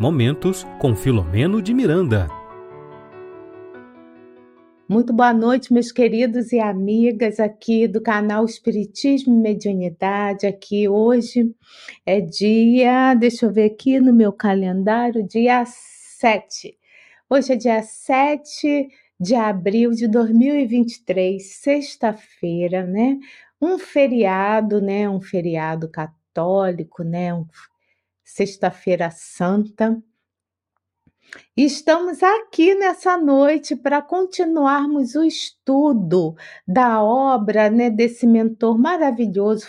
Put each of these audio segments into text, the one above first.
Momentos com Filomeno de Miranda. Muito boa noite, meus queridos e amigas aqui do canal Espiritismo e Mediunidade. Aqui hoje é dia, deixa eu ver aqui no meu calendário, dia 7. Hoje é dia 7 de abril de 2023, sexta-feira, né? Um feriado, né? Um feriado católico, né? Um Sexta-feira Santa. Estamos aqui nessa noite para continuarmos o estudo da obra né, desse mentor maravilhoso,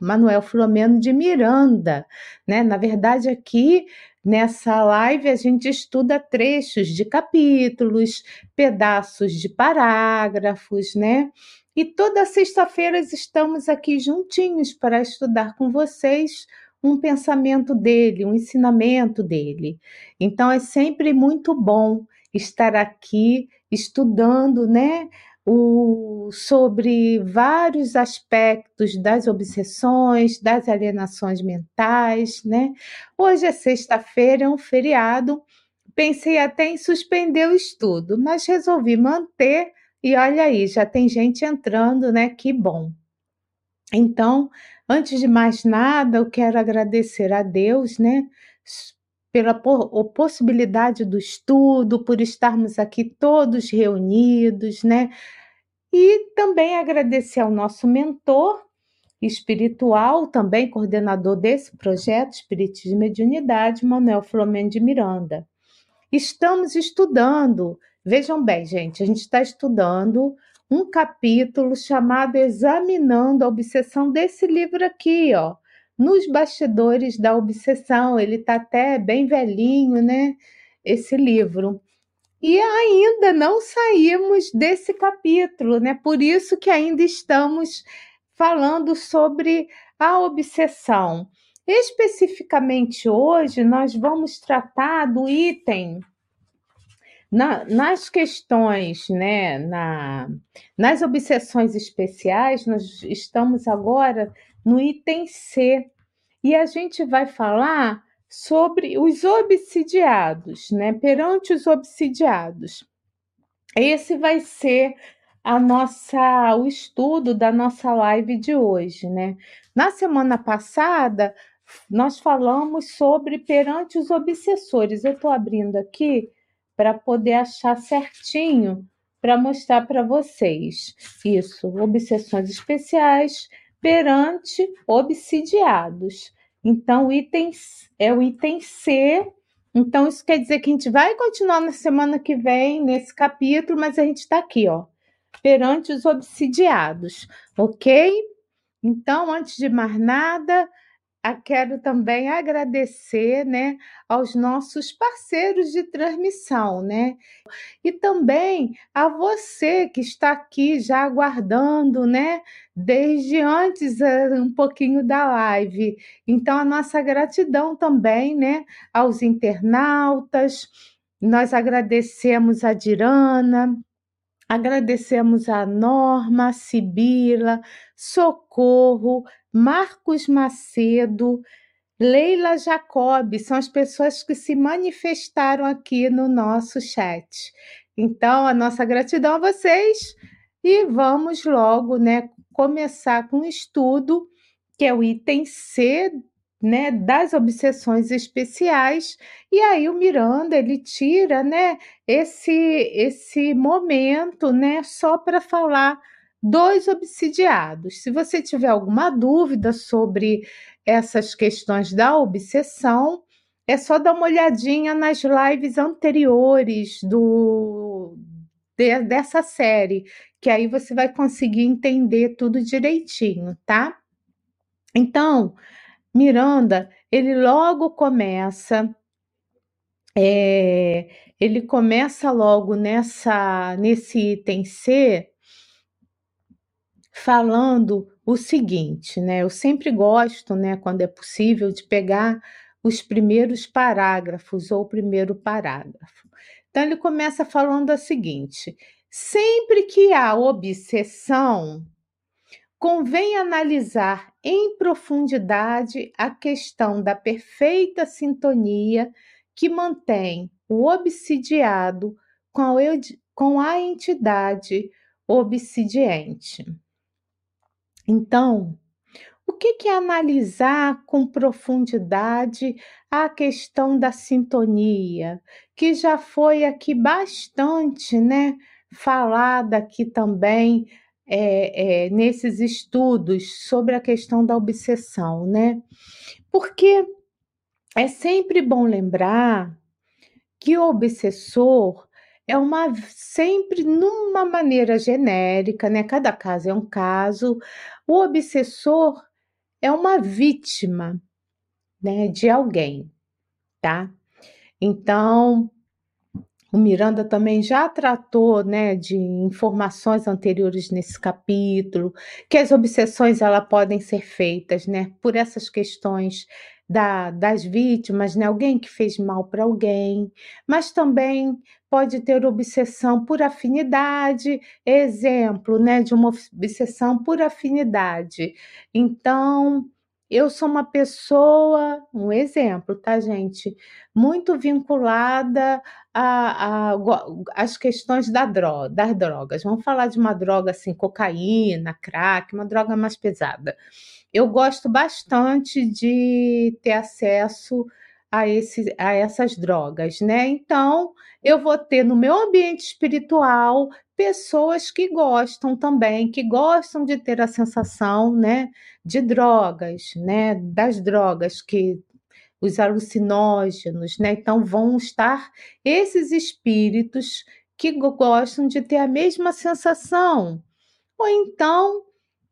Manuel Filomeno de Miranda. Né? Na verdade, aqui nessa live a gente estuda trechos de capítulos, pedaços de parágrafos, né? E toda sexta-feira estamos aqui juntinhos para estudar com vocês um pensamento dele, um ensinamento dele. Então é sempre muito bom estar aqui estudando, né, o, sobre vários aspectos das obsessões, das alienações mentais, né? Hoje é sexta-feira, é um feriado. Pensei até em suspender o estudo, mas resolvi manter e olha aí, já tem gente entrando, né? Que bom. Então, Antes de mais nada, eu quero agradecer a Deus, né, pela possibilidade do estudo, por estarmos aqui todos reunidos, né? E também agradecer ao nosso mentor espiritual, também coordenador desse projeto Espiritismo e Mediunidade, Manuel Flamengo de Miranda. Estamos estudando, vejam bem, gente, a gente está estudando um capítulo chamado Examinando a Obsessão desse livro aqui, ó. Nos bastidores da obsessão, ele tá até bem velhinho, né? Esse livro. E ainda não saímos desse capítulo, né? Por isso que ainda estamos falando sobre a obsessão. Especificamente hoje, nós vamos tratar do item na, nas questões, né, na, nas obsessões especiais, nós estamos agora no item C e a gente vai falar sobre os obsidiados, né, perante os obsidiados. Esse vai ser a nossa o estudo da nossa live de hoje, né? Na semana passada nós falamos sobre perante os obsessores. Eu estou abrindo aqui para poder achar certinho para mostrar para vocês. Isso, obsessões especiais perante obsidiados. Então, itens é o item C. Então, isso quer dizer que a gente vai continuar na semana que vem nesse capítulo, mas a gente está aqui, ó, perante os obsidiados, ok? Então, antes de mais nada, quero também agradecer, né, aos nossos parceiros de transmissão, né? E também a você que está aqui já aguardando, né, desde antes eh, um pouquinho da live. Então a nossa gratidão também, né, aos internautas. Nós agradecemos a Dirana, Agradecemos a Norma, Sibila, Socorro, Marcos Macedo, Leila Jacob, são as pessoas que se manifestaram aqui no nosso chat. Então, a nossa gratidão a vocês e vamos logo, né, começar com o estudo, que é o item C né, das obsessões especiais, e aí o Miranda ele tira, né, esse esse momento, né, só para falar dos obsidiados. Se você tiver alguma dúvida sobre essas questões da obsessão, é só dar uma olhadinha nas lives anteriores do de, dessa série, que aí você vai conseguir entender tudo direitinho, tá? Então, Miranda, ele logo começa, é, ele começa logo nessa nesse item C falando o seguinte, né? Eu sempre gosto, né, quando é possível, de pegar os primeiros parágrafos ou o primeiro parágrafo. Então ele começa falando o seguinte: sempre que há obsessão, convém analisar em profundidade a questão da perfeita sintonia que mantém o obsidiado com a, com a entidade obsidiente. Então, o que é analisar com profundidade a questão da sintonia, que já foi aqui bastante, né, falada aqui também é, é, nesses estudos sobre a questão da obsessão, né? Porque é sempre bom lembrar que o obsessor é uma sempre numa maneira genérica, né? Cada caso é um caso. O obsessor é uma vítima, né, de alguém, tá? Então, o Miranda também já tratou, né, de informações anteriores nesse capítulo, que as obsessões ela podem ser feitas, né, por essas questões da, das vítimas, né, alguém que fez mal para alguém, mas também pode ter obsessão por afinidade, exemplo, né, de uma obsessão por afinidade. Então, eu sou uma pessoa, um exemplo, tá, gente? Muito vinculada às questões da droga, das drogas. Vamos falar de uma droga assim, cocaína, crack, uma droga mais pesada. Eu gosto bastante de ter acesso a, esse, a essas drogas, né? Então, eu vou ter no meu ambiente espiritual pessoas que gostam também, que gostam de ter a sensação, né, de drogas, né, das drogas que os alucinógenos, né? Então vão estar esses espíritos que gostam de ter a mesma sensação. Ou então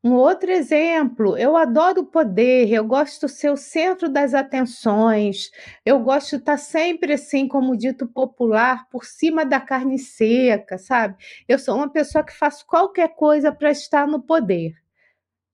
um outro exemplo, eu adoro o poder, eu gosto de ser o centro das atenções, eu gosto de estar sempre assim, como dito popular, por cima da carne seca, sabe? Eu sou uma pessoa que faço qualquer coisa para estar no poder.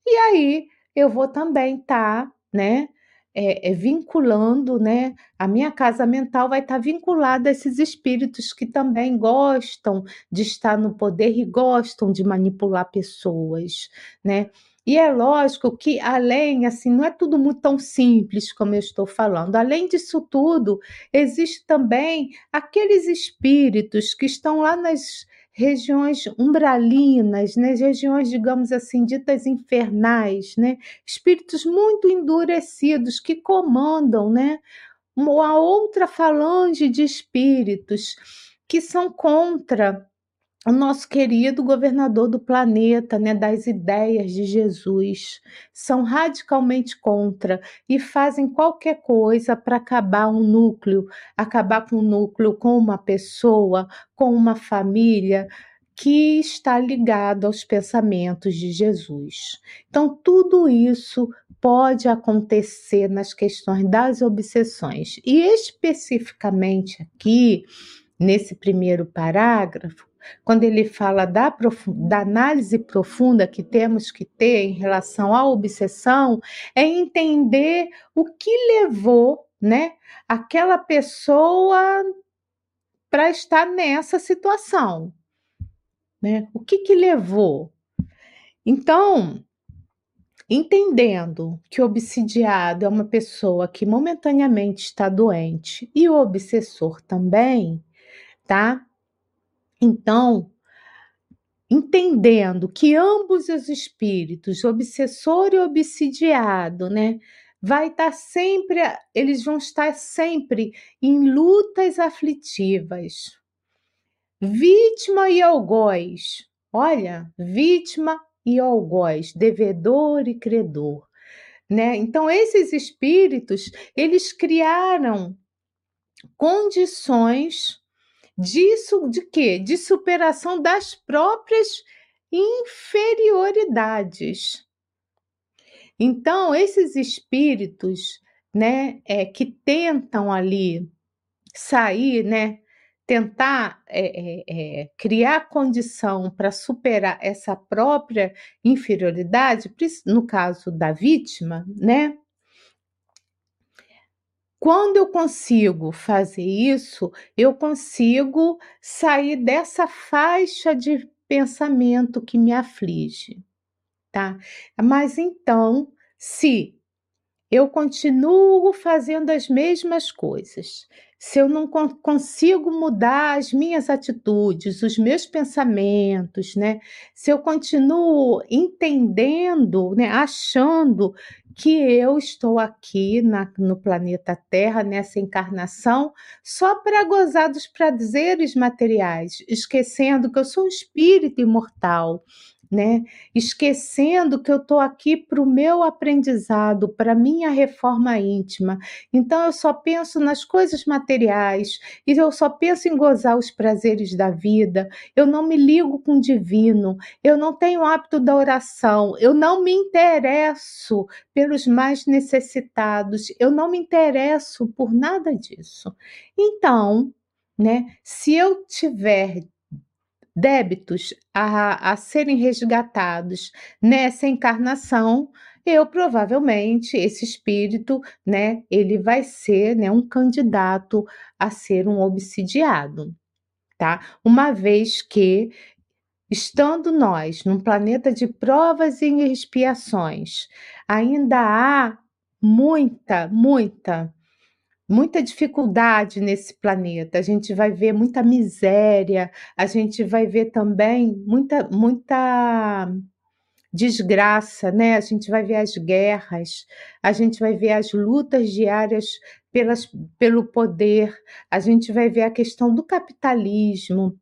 E aí eu vou também estar, tá, né? É, é, vinculando, né? A minha casa mental vai estar vinculada a esses espíritos que também gostam de estar no poder e gostam de manipular pessoas, né? E é lógico que além, assim, não é tudo muito tão simples como eu estou falando. Além disso tudo, existe também aqueles espíritos que estão lá nas regiões umbralinas, né? regiões, digamos assim, ditas infernais, né? espíritos muito endurecidos que comandam né? uma outra falange de espíritos que são contra o nosso querido governador do planeta, né, das ideias de Jesus, são radicalmente contra e fazem qualquer coisa para acabar um núcleo, acabar com um núcleo com uma pessoa, com uma família que está ligado aos pensamentos de Jesus. Então, tudo isso pode acontecer nas questões das obsessões. E especificamente aqui, nesse primeiro parágrafo, quando ele fala da, da análise profunda que temos que ter em relação à obsessão, é entender o que levou né, aquela pessoa para estar nessa situação. Né? O que, que levou? Então, entendendo que o obsidiado é uma pessoa que momentaneamente está doente e o obsessor também, tá? Então, entendendo que ambos os espíritos, obsessor e obsidiado, né, vai estar sempre, eles vão estar sempre em lutas aflitivas. Vítima e algoz. Olha, vítima e algoz, devedor e credor, né? Então esses espíritos, eles criaram condições disso de quê? De superação das próprias inferioridades. Então, esses espíritos, né, é, que tentam ali sair, né, tentar é, é, é criar condição para superar essa própria inferioridade, no caso da vítima, né, quando eu consigo fazer isso, eu consigo sair dessa faixa de pensamento que me aflige, tá? Mas então, se eu continuo fazendo as mesmas coisas, se eu não consigo mudar as minhas atitudes, os meus pensamentos, né? Se eu continuo entendendo, né, achando que eu estou aqui na, no planeta Terra, nessa encarnação, só para gozar dos prazeres materiais, esquecendo que eu sou um espírito imortal, né? Esquecendo que eu estou aqui para o meu aprendizado, para minha reforma íntima. Então eu só penso nas coisas materiais e eu só penso em gozar os prazeres da vida. Eu não me ligo com o divino. Eu não tenho hábito da oração. Eu não me interesso pelos mais necessitados. Eu não me interesso por nada disso. Então, né? Se eu tiver débitos a, a serem resgatados nessa encarnação, eu provavelmente esse espírito, né, ele vai ser, né, um candidato a ser um obsidiado, tá? Uma vez que estando nós num planeta de provas e expiações, ainda há muita, muita muita dificuldade nesse planeta, a gente vai ver muita miséria, a gente vai ver também muita, muita desgraça, né? A gente vai ver as guerras, a gente vai ver as lutas diárias pelas, pelo poder, a gente vai ver a questão do capitalismo,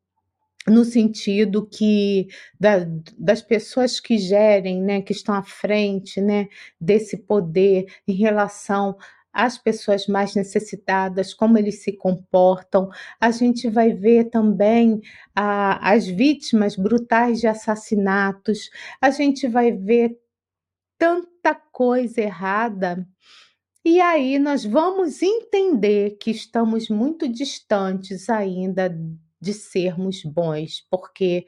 no sentido que da, das pessoas que gerem, né, que estão à frente, né, desse poder em relação as pessoas mais necessitadas, como eles se comportam. A gente vai ver também a, as vítimas brutais de assassinatos, a gente vai ver tanta coisa errada. E aí nós vamos entender que estamos muito distantes ainda de sermos bons, porque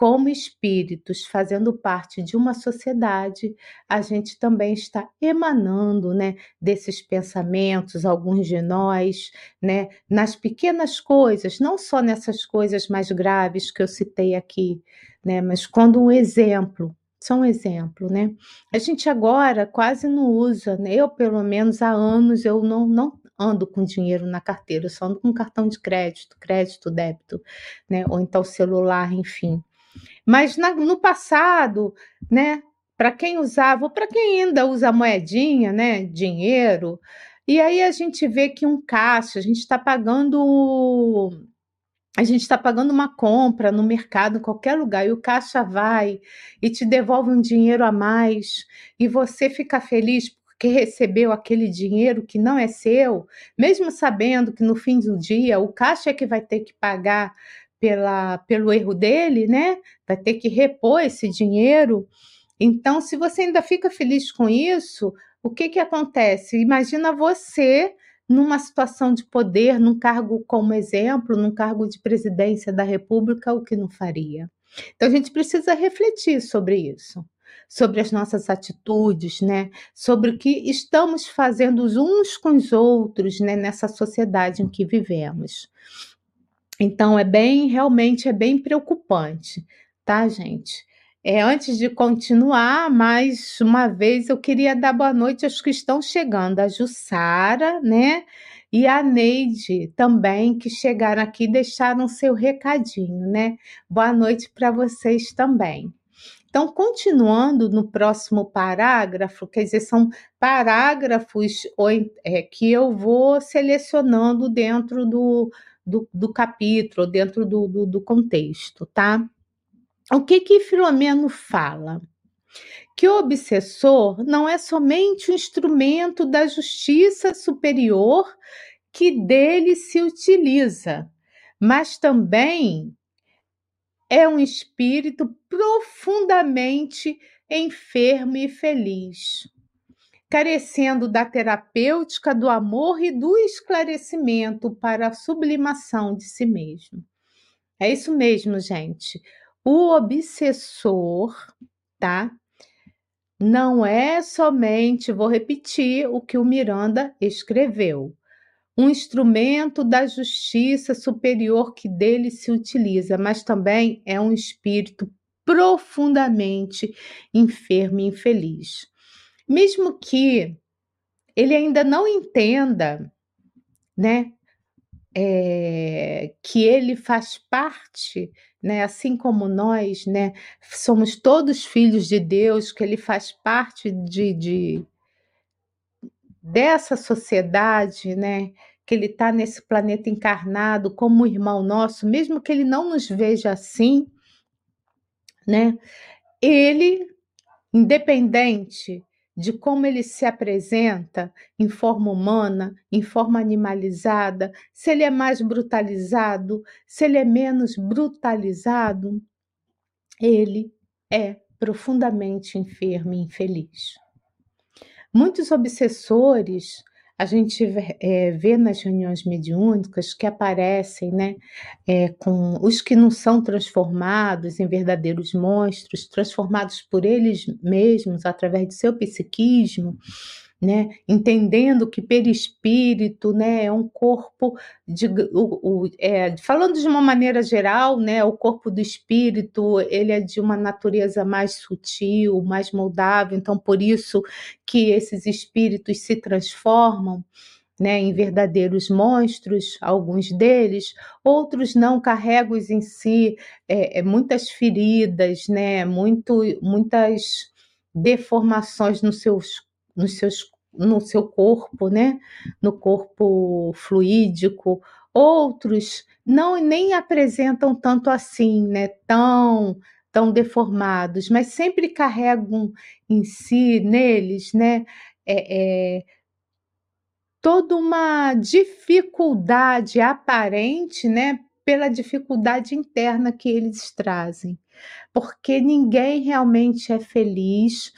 como espíritos fazendo parte de uma sociedade, a gente também está emanando, né, desses pensamentos, alguns de nós, né, nas pequenas coisas, não só nessas coisas mais graves que eu citei aqui, né, mas quando um exemplo, só um exemplo, né? A gente agora quase não usa, né? Eu, pelo menos há anos, eu não, não ando com dinheiro na carteira, eu só ando com cartão de crédito, crédito, débito, né? Ou então celular, enfim. Mas na, no passado, né, para quem usava, para quem ainda usa moedinha, né, dinheiro, e aí a gente vê que um caixa, a gente está pagando a gente está pagando uma compra no mercado, em qualquer lugar, e o caixa vai e te devolve um dinheiro a mais, e você fica feliz porque recebeu aquele dinheiro que não é seu, mesmo sabendo que no fim do dia o caixa é que vai ter que pagar pela, pelo erro dele, né? Vai ter que repor esse dinheiro. Então, se você ainda fica feliz com isso, o que, que acontece? Imagina você numa situação de poder, num cargo como exemplo, num cargo de presidência da República, o que não faria? Então, a gente precisa refletir sobre isso, sobre as nossas atitudes, né? Sobre o que estamos fazendo uns com os outros, né? Nessa sociedade em que vivemos. Então é bem, realmente é bem preocupante, tá, gente? É, antes de continuar, mais uma vez eu queria dar boa noite aos que estão chegando, a Jussara, né? E a Neide também, que chegaram aqui e deixaram seu recadinho, né? Boa noite para vocês também. Então, continuando no próximo parágrafo, quer dizer, são parágrafos é, que eu vou selecionando dentro do, do, do capítulo, dentro do, do, do contexto, tá? O que que Filomeno fala? Que o obsessor não é somente um instrumento da justiça superior que dele se utiliza, mas também é um espírito profundamente enfermo e feliz carecendo da terapêutica do amor e do esclarecimento para a sublimação de si mesmo. É isso mesmo, gente. O obsessor, tá? Não é somente, vou repetir o que o Miranda escreveu, um instrumento da justiça superior que dele se utiliza, mas também é um espírito profundamente enfermo e infeliz. Mesmo que ele ainda não entenda, né, é, que ele faz parte, né, assim como nós, né, somos todos filhos de Deus, que ele faz parte de, de dessa sociedade, né, que ele está nesse planeta encarnado como irmão nosso, mesmo que ele não nos veja assim, né, ele, independente de como ele se apresenta em forma humana, em forma animalizada, se ele é mais brutalizado, se ele é menos brutalizado, ele é profundamente enfermo e infeliz. Muitos obsessores a gente é, vê nas reuniões mediúnicas que aparecem, né, é, com os que não são transformados em verdadeiros monstros, transformados por eles mesmos através do seu psiquismo, né? Entendendo que perispírito, né, é um corpo de, o, o, é, falando de uma maneira geral, né, o corpo do espírito ele é de uma natureza mais sutil, mais moldável, então por isso que esses espíritos se transformam. Né, em verdadeiros monstros, alguns deles, outros não carregam em si é, é, muitas feridas, né, muito, muitas deformações nos seus nos seus, no seu corpo, né? No corpo fluídico. Outros não nem apresentam tanto assim, né? Tão tão deformados, mas sempre carregam em si, neles, né? É, é, toda uma dificuldade aparente, né? Pela dificuldade interna que eles trazem, porque ninguém realmente é feliz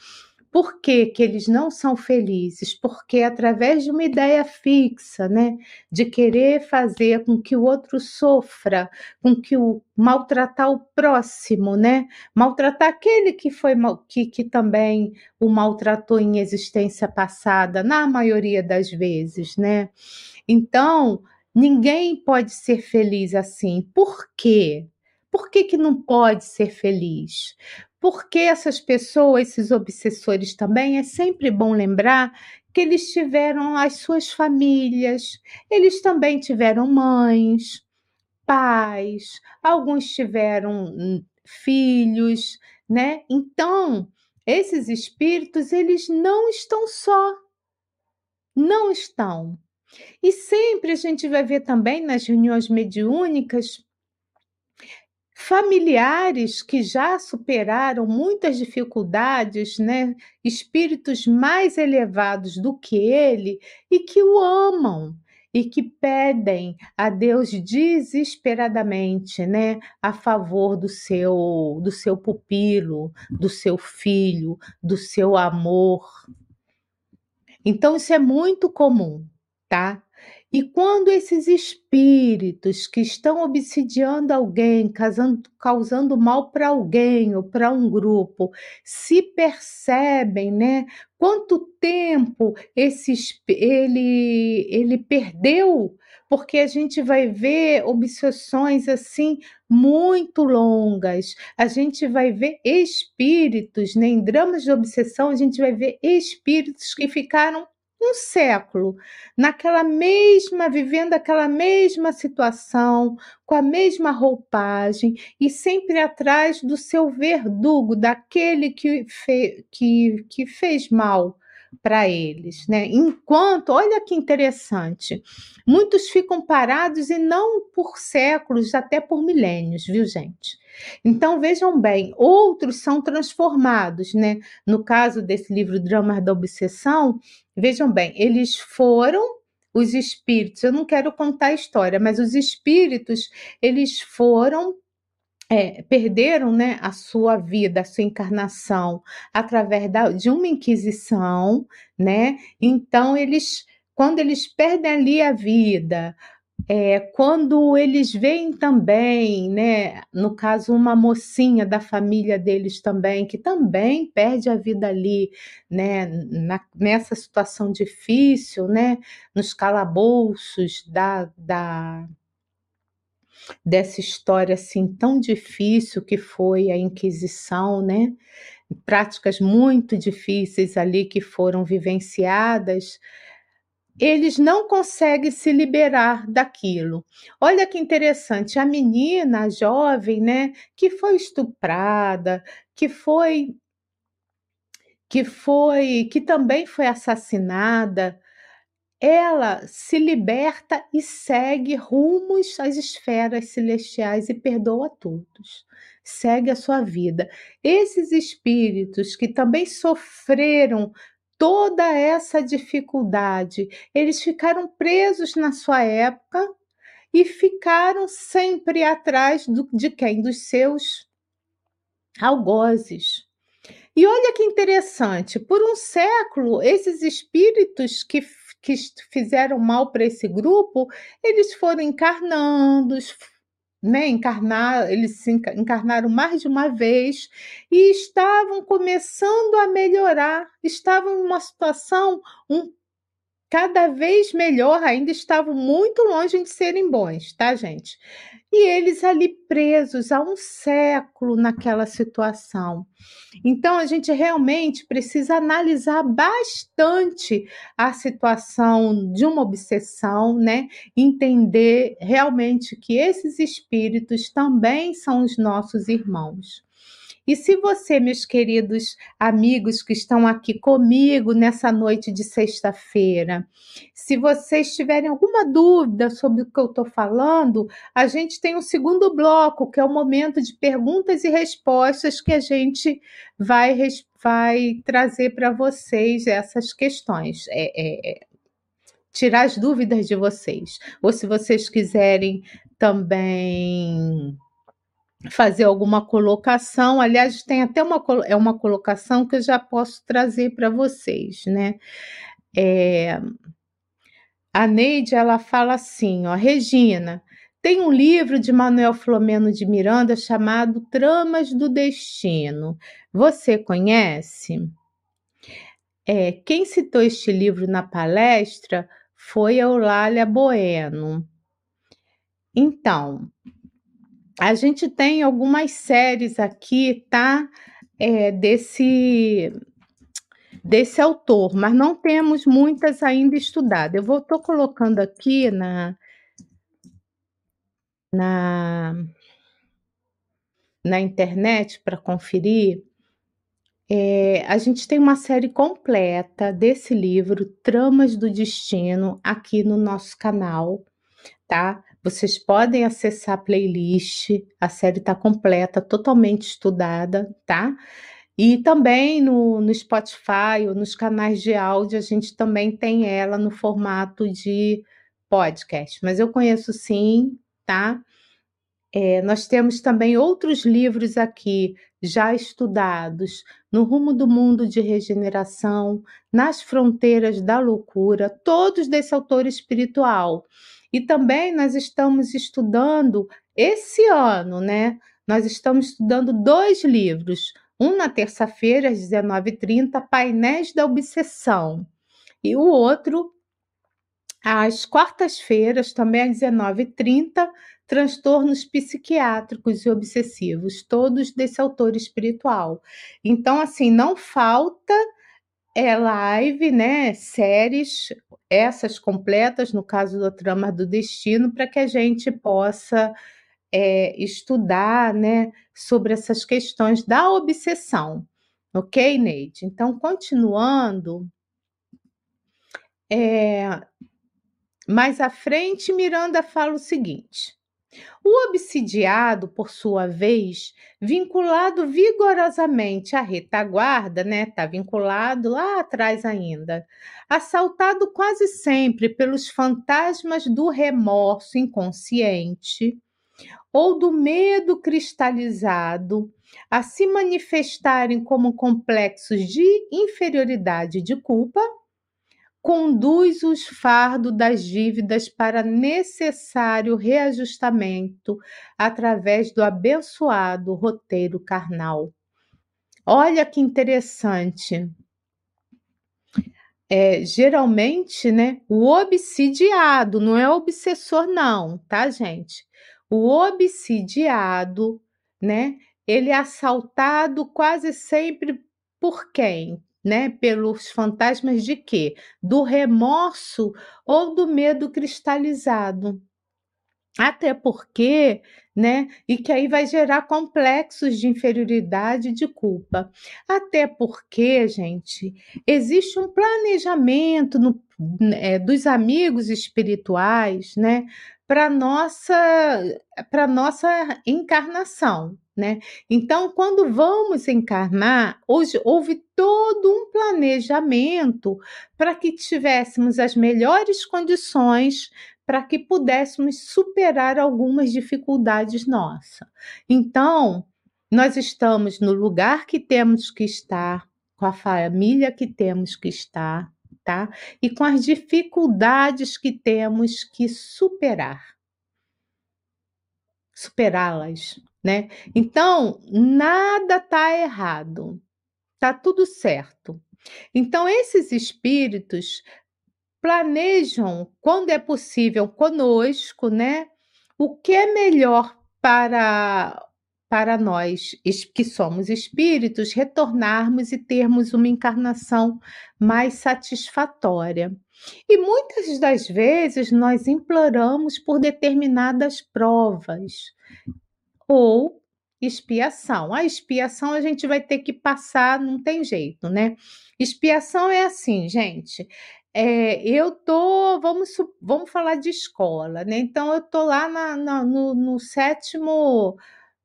por que, que eles não são felizes? Porque através de uma ideia fixa, né, de querer fazer com que o outro sofra, com que o maltratar o próximo, né, maltratar aquele que foi que, que também o maltratou em existência passada, na maioria das vezes, né? Então, ninguém pode ser feliz assim. Por quê? Por que, que não pode ser feliz? Porque essas pessoas, esses obsessores também, é sempre bom lembrar que eles tiveram as suas famílias, eles também tiveram mães, pais, alguns tiveram hum, filhos, né? Então, esses espíritos, eles não estão só. Não estão. E sempre a gente vai ver também nas reuniões mediúnicas familiares que já superaram muitas dificuldades, né? espíritos mais elevados do que ele e que o amam e que pedem a Deus desesperadamente, né, a favor do seu do seu pupilo, do seu filho, do seu amor. Então isso é muito comum, tá? E quando esses espíritos que estão obsidiando alguém, causando, causando mal para alguém ou para um grupo, se percebem, né? Quanto tempo esse, ele, ele perdeu porque a gente vai ver obsessões assim muito longas. A gente vai ver espíritos, né? em dramas de obsessão, a gente vai ver espíritos que ficaram um século naquela mesma, vivendo aquela mesma situação, com a mesma roupagem e sempre atrás do seu verdugo, daquele que, fe, que, que fez mal para eles, né? Enquanto, olha que interessante, muitos ficam parados e não por séculos, até por milênios, viu, gente? Então vejam bem, outros são transformados, né? No caso desse livro Dramas da Obsessão, vejam bem, eles foram os espíritos. Eu não quero contar a história, mas os espíritos eles foram é, perderam né, a sua vida, a sua encarnação através da, de uma inquisição, né? Então eles, quando eles perdem ali a vida, é, quando eles veem também, né, no caso, uma mocinha da família deles também, que também perde a vida ali, né, na, nessa situação difícil, né, nos calabouços da, da dessa história assim tão difícil que foi a Inquisição, né? práticas muito difíceis ali que foram vivenciadas, eles não conseguem se liberar daquilo. Olha que interessante, a menina, a jovem, né, que foi estuprada, que foi que foi que também foi assassinada, ela se liberta e segue rumos às esferas celestiais e perdoa todos. Segue a sua vida. Esses espíritos que também sofreram toda essa dificuldade. Eles ficaram presos na sua época e ficaram sempre atrás do, de quem? Dos seus algozes. E olha que interessante, por um século, esses espíritos que, que fizeram mal para esse grupo, eles foram encarnando, né, encarnar, eles se encarnaram mais de uma vez e estavam começando a melhorar, estavam em uma situação um, cada vez melhor, ainda estavam muito longe de serem bons, tá, gente? E eles ali presos há um século naquela situação. Então, a gente realmente precisa analisar bastante a situação de uma obsessão, né? Entender realmente que esses espíritos também são os nossos irmãos. E se você, meus queridos amigos que estão aqui comigo nessa noite de sexta-feira, se vocês tiverem alguma dúvida sobre o que eu estou falando, a gente tem um segundo bloco, que é o momento de perguntas e respostas, que a gente vai, vai trazer para vocês essas questões. É, é, é, tirar as dúvidas de vocês. Ou se vocês quiserem também fazer alguma colocação. Aliás, tem até uma, é uma colocação que eu já posso trazer para vocês, né? É, a Neide, ela fala assim, ó, Regina, tem um livro de Manuel Flomeno de Miranda chamado Tramas do Destino. Você conhece? É, quem citou este livro na palestra foi a Eulália Bueno. Então, a gente tem algumas séries aqui, tá? É, desse desse autor, mas não temos muitas ainda estudadas. Eu vou tô colocando aqui na na na internet para conferir. É, a gente tem uma série completa desse livro, Tramas do Destino, aqui no nosso canal, tá? Vocês podem acessar a playlist, a série está completa, totalmente estudada, tá? E também no, no Spotify ou nos canais de áudio, a gente também tem ela no formato de podcast. Mas eu conheço sim, tá? É, nós temos também outros livros aqui já estudados no rumo do mundo de regeneração, nas fronteiras da loucura, todos desse autor espiritual. E também nós estamos estudando esse ano, né? Nós estamos estudando dois livros. Um na terça-feira, às 19h30, Painéis da Obsessão. E o outro, às quartas-feiras, também às 19h30, Transtornos Psiquiátricos e Obsessivos, todos desse autor espiritual. Então, assim, não falta é live, né? Séries, essas completas, no caso do Trama do Destino, para que a gente possa é, estudar, né, sobre essas questões da obsessão. Ok, Neide? Então, continuando, é, mais à frente, Miranda fala o seguinte. O obsidiado, por sua vez, vinculado vigorosamente à retaguarda, né? Está vinculado lá atrás ainda, assaltado quase sempre pelos fantasmas do remorso inconsciente ou do medo cristalizado, a se manifestarem como complexos de inferioridade e de culpa, conduz os fardos das dívidas para necessário reajustamento através do abençoado roteiro carnal. Olha que interessante. É, geralmente, né, o obsidiado, não é obsessor não, tá, gente? O obsidiado, né, ele é assaltado quase sempre por quem? Né, pelos fantasmas de quê? Do remorso ou do medo cristalizado. Até porque, né? E que aí vai gerar complexos de inferioridade e de culpa. Até porque, gente, existe um planejamento no, é, dos amigos espirituais, né? Para nossa para nossa encarnação, né? Então, quando vamos encarnar, hoje houve todo um planejamento para que tivéssemos as melhores condições para que pudéssemos superar algumas dificuldades nossas. Então, nós estamos no lugar que temos que estar, com a família que temos que estar, tá? E com as dificuldades que temos que superar. Superá-las, né? Então, nada está errado. Tá tudo certo. Então, esses espíritos planejam, quando é possível, conosco, né? O que é melhor para para nós que somos espíritos retornarmos e termos uma encarnação mais satisfatória. E muitas das vezes nós imploramos por determinadas provas ou expiação. A expiação a gente vai ter que passar, não tem jeito, né? Expiação é assim, gente, é, eu tô, vamos, vamos falar de escola, né? Então eu tô lá na, na, no, no, sétimo,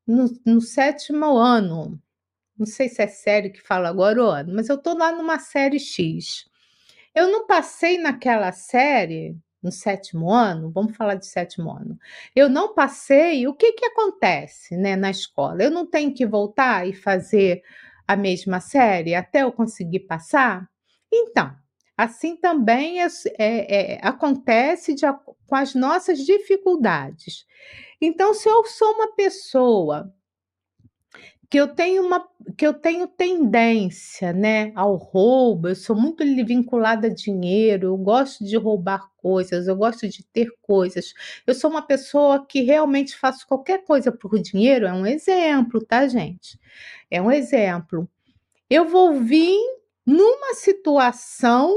no, no, sétimo ano. Não sei se é série que fala agora o ano, mas eu tô lá numa série X. Eu não passei naquela série no sétimo ano, vamos falar de sétimo ano. Eu não passei, o que que acontece, né, na escola? Eu não tenho que voltar e fazer a mesma série até eu conseguir passar? Então, Assim também é, é, é, acontece de, com as nossas dificuldades. Então, se eu sou uma pessoa que eu tenho uma que eu tenho tendência, né, ao roubo, eu sou muito vinculada a dinheiro, eu gosto de roubar coisas, eu gosto de ter coisas. Eu sou uma pessoa que realmente faço qualquer coisa por dinheiro, é um exemplo, tá, gente? É um exemplo. Eu vou vir numa situação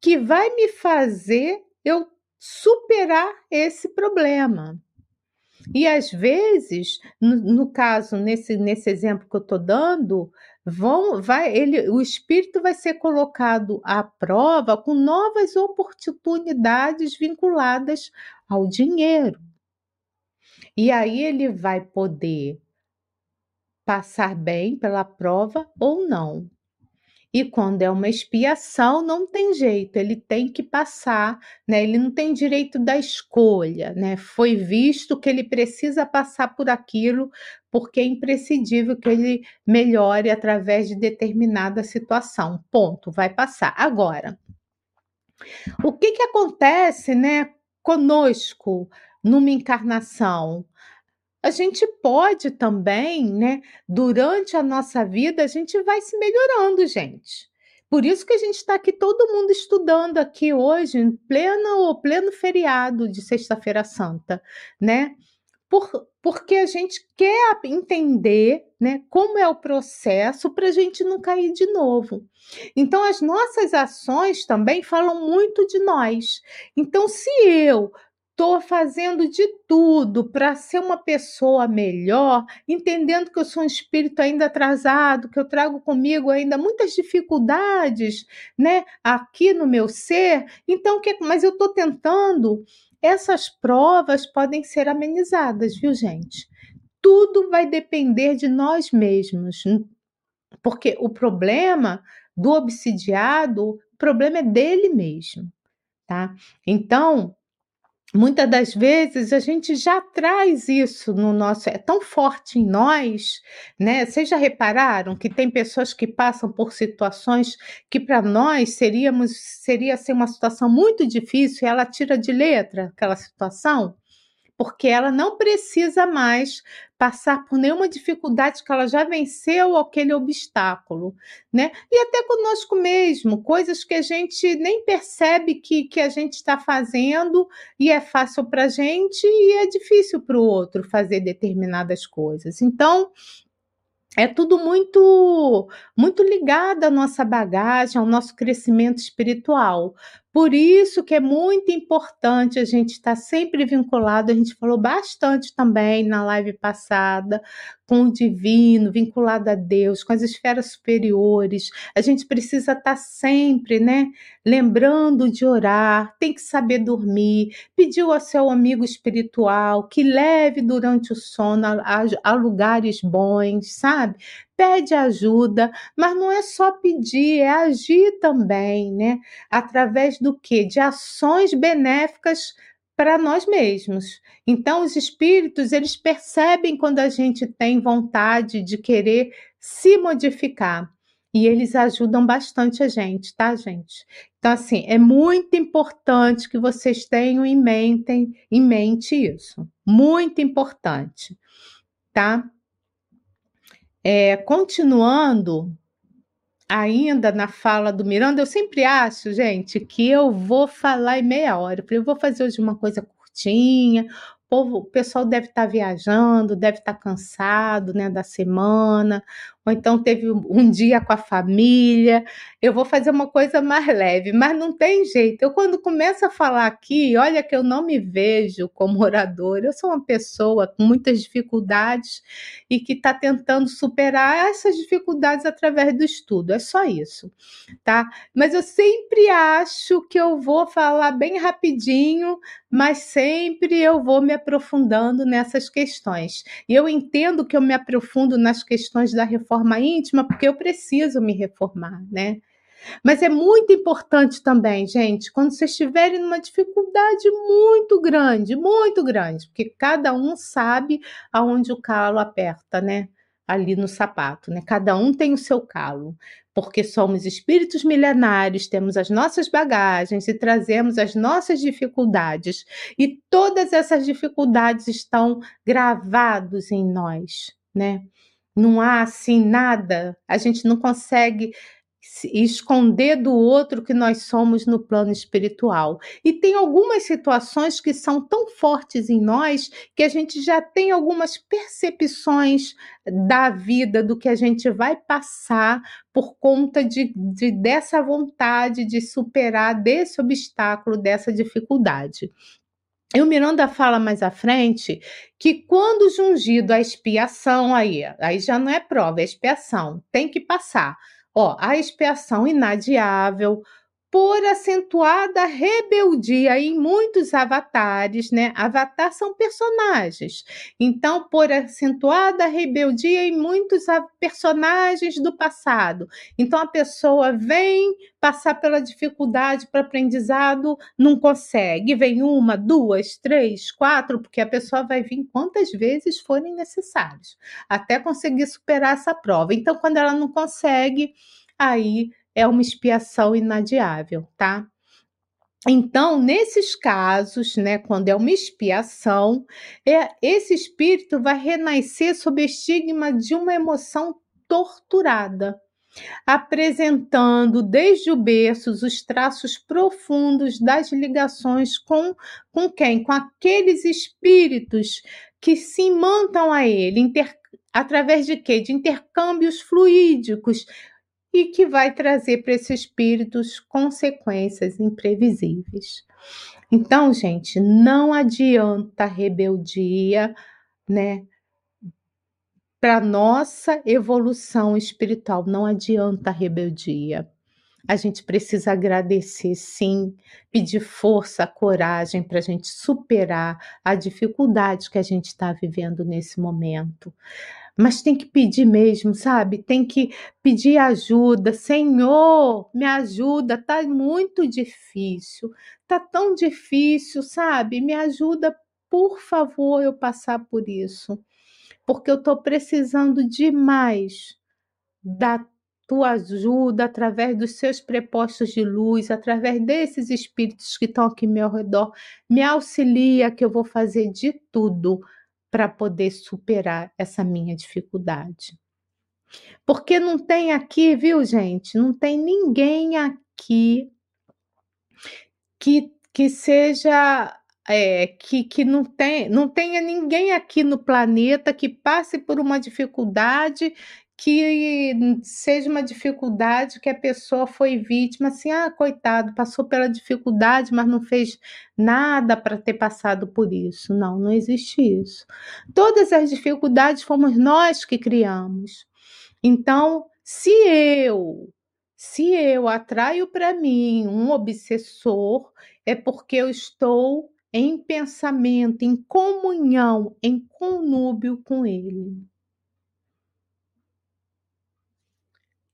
que vai me fazer eu superar esse problema. E às vezes, no, no caso, nesse, nesse exemplo que eu estou dando, vão, vai, ele, o espírito vai ser colocado à prova com novas oportunidades vinculadas ao dinheiro. E aí ele vai poder passar bem pela prova ou não. E quando é uma expiação, não tem jeito, ele tem que passar, né? Ele não tem direito da escolha, né? Foi visto que ele precisa passar por aquilo, porque é imprescindível que ele melhore através de determinada situação. Ponto, vai passar. Agora, o que que acontece, né, conosco numa encarnação? A gente pode também, né, durante a nossa vida, a gente vai se melhorando, gente. Por isso que a gente está aqui, todo mundo estudando aqui hoje, em pleno, pleno feriado de Sexta-feira Santa, né? Por, porque a gente quer entender né, como é o processo para a gente não cair de novo. Então, as nossas ações também falam muito de nós. Então, se eu Estou fazendo de tudo para ser uma pessoa melhor, entendendo que eu sou um espírito ainda atrasado, que eu trago comigo ainda muitas dificuldades, né, aqui no meu ser. Então, que, mas eu estou tentando. Essas provas podem ser amenizadas, viu, gente? Tudo vai depender de nós mesmos, porque o problema do obsidiado, o problema é dele mesmo, tá? Então, muitas das vezes a gente já traz isso no nosso, é tão forte em nós, né? Vocês já repararam que tem pessoas que passam por situações que para nós seríamos seria ser uma situação muito difícil e ela tira de letra aquela situação? Porque ela não precisa mais passar por nenhuma dificuldade que ela já venceu aquele obstáculo, né? E até conosco mesmo, coisas que a gente nem percebe que, que a gente está fazendo e é fácil para a gente e é difícil para o outro fazer determinadas coisas. Então, é tudo muito muito ligado à nossa bagagem, ao nosso crescimento espiritual. Por isso que é muito importante a gente estar sempre vinculado, a gente falou bastante também na live passada, com o divino, vinculado a Deus, com as esferas superiores. A gente precisa estar sempre, né, lembrando de orar, tem que saber dormir, pediu ao seu amigo espiritual que leve durante o sono a, a, a lugares bons, sabe? Pede ajuda, mas não é só pedir, é agir também, né? Através do que? De ações benéficas para nós mesmos. Então, os espíritos, eles percebem quando a gente tem vontade de querer se modificar. E eles ajudam bastante a gente, tá, gente? Então, assim, é muito importante que vocês tenham em mente, em mente isso. Muito importante, tá? É, continuando ainda na fala do Miranda, eu sempre acho, gente, que eu vou falar em meia hora. Eu falei, eu vou fazer hoje uma coisa curtinha, povo, o pessoal deve estar tá viajando, deve estar tá cansado, né, da semana, ou então teve um dia com a família. Eu vou fazer uma coisa mais leve, mas não tem jeito. Eu quando começo a falar aqui, olha que eu não me vejo como oradora. Eu sou uma pessoa com muitas dificuldades e que está tentando superar essas dificuldades através do estudo. É só isso, tá? Mas eu sempre acho que eu vou falar bem rapidinho, mas sempre eu vou me aprofundando nessas questões. E eu entendo que eu me aprofundo nas questões da reforma íntima porque eu preciso me reformar, né? Mas é muito importante também, gente, quando vocês estiverem numa dificuldade muito grande, muito grande, porque cada um sabe aonde o calo aperta, né? Ali no sapato, né? Cada um tem o seu calo porque somos espíritos milenários, temos as nossas bagagens e trazemos as nossas dificuldades, e todas essas dificuldades estão gravados em nós, né? Não há assim nada, a gente não consegue esconder do outro que nós somos no plano espiritual. E tem algumas situações que são tão fortes em nós que a gente já tem algumas percepções da vida, do que a gente vai passar por conta de, de dessa vontade de superar desse obstáculo, dessa dificuldade. E o Miranda fala mais à frente que quando jungido a expiação aí, aí já não é prova, é expiação, tem que passar Ó, a expiação inadiável por acentuada rebeldia em muitos avatares, né? Avatar são personagens. Então, por acentuada rebeldia em muitos personagens do passado. Então, a pessoa vem passar pela dificuldade para aprendizado, não consegue, vem uma, duas, três, quatro, porque a pessoa vai vir quantas vezes forem necessárias, até conseguir superar essa prova. Então, quando ela não consegue, aí é uma expiação inadiável, tá? Então, nesses casos, né, quando é uma expiação, é, esse espírito vai renascer sob estigma de uma emoção torturada, apresentando desde o berço os traços profundos das ligações com, com quem? Com aqueles espíritos que se imantam a ele, inter, através de quê? De intercâmbios fluídicos, e que vai trazer para esses espíritos consequências imprevisíveis. Então, gente, não adianta rebeldia, né? Para nossa evolução espiritual, não adianta rebeldia. A gente precisa agradecer, sim, pedir força, coragem para a gente superar a dificuldade que a gente está vivendo nesse momento mas tem que pedir mesmo, sabe? Tem que pedir ajuda. Senhor, me ajuda, tá muito difícil. Tá tão difícil, sabe? Me ajuda, por favor, eu passar por isso. Porque eu tô precisando demais da tua ajuda através dos seus prepostos de luz, através desses espíritos que estão aqui ao meu redor. Me auxilia que eu vou fazer de tudo para poder superar essa minha dificuldade. Porque não tem aqui, viu, gente? Não tem ninguém aqui que, que seja é, que, que não, tem, não tenha ninguém aqui no planeta que passe por uma dificuldade que seja uma dificuldade que a pessoa foi vítima, assim, ah, coitado, passou pela dificuldade, mas não fez nada para ter passado por isso. Não, não existe isso. Todas as dificuldades fomos nós que criamos. Então, se eu se eu atraio para mim um obsessor, é porque eu estou em pensamento, em comunhão, em conúbio com ele.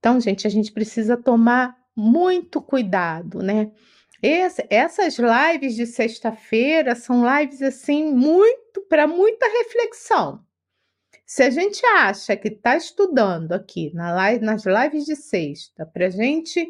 Então, gente, a gente precisa tomar muito cuidado, né? Esse, essas lives de sexta-feira são lives assim muito para muita reflexão. Se a gente acha que está estudando aqui na live, nas lives de sexta para a gente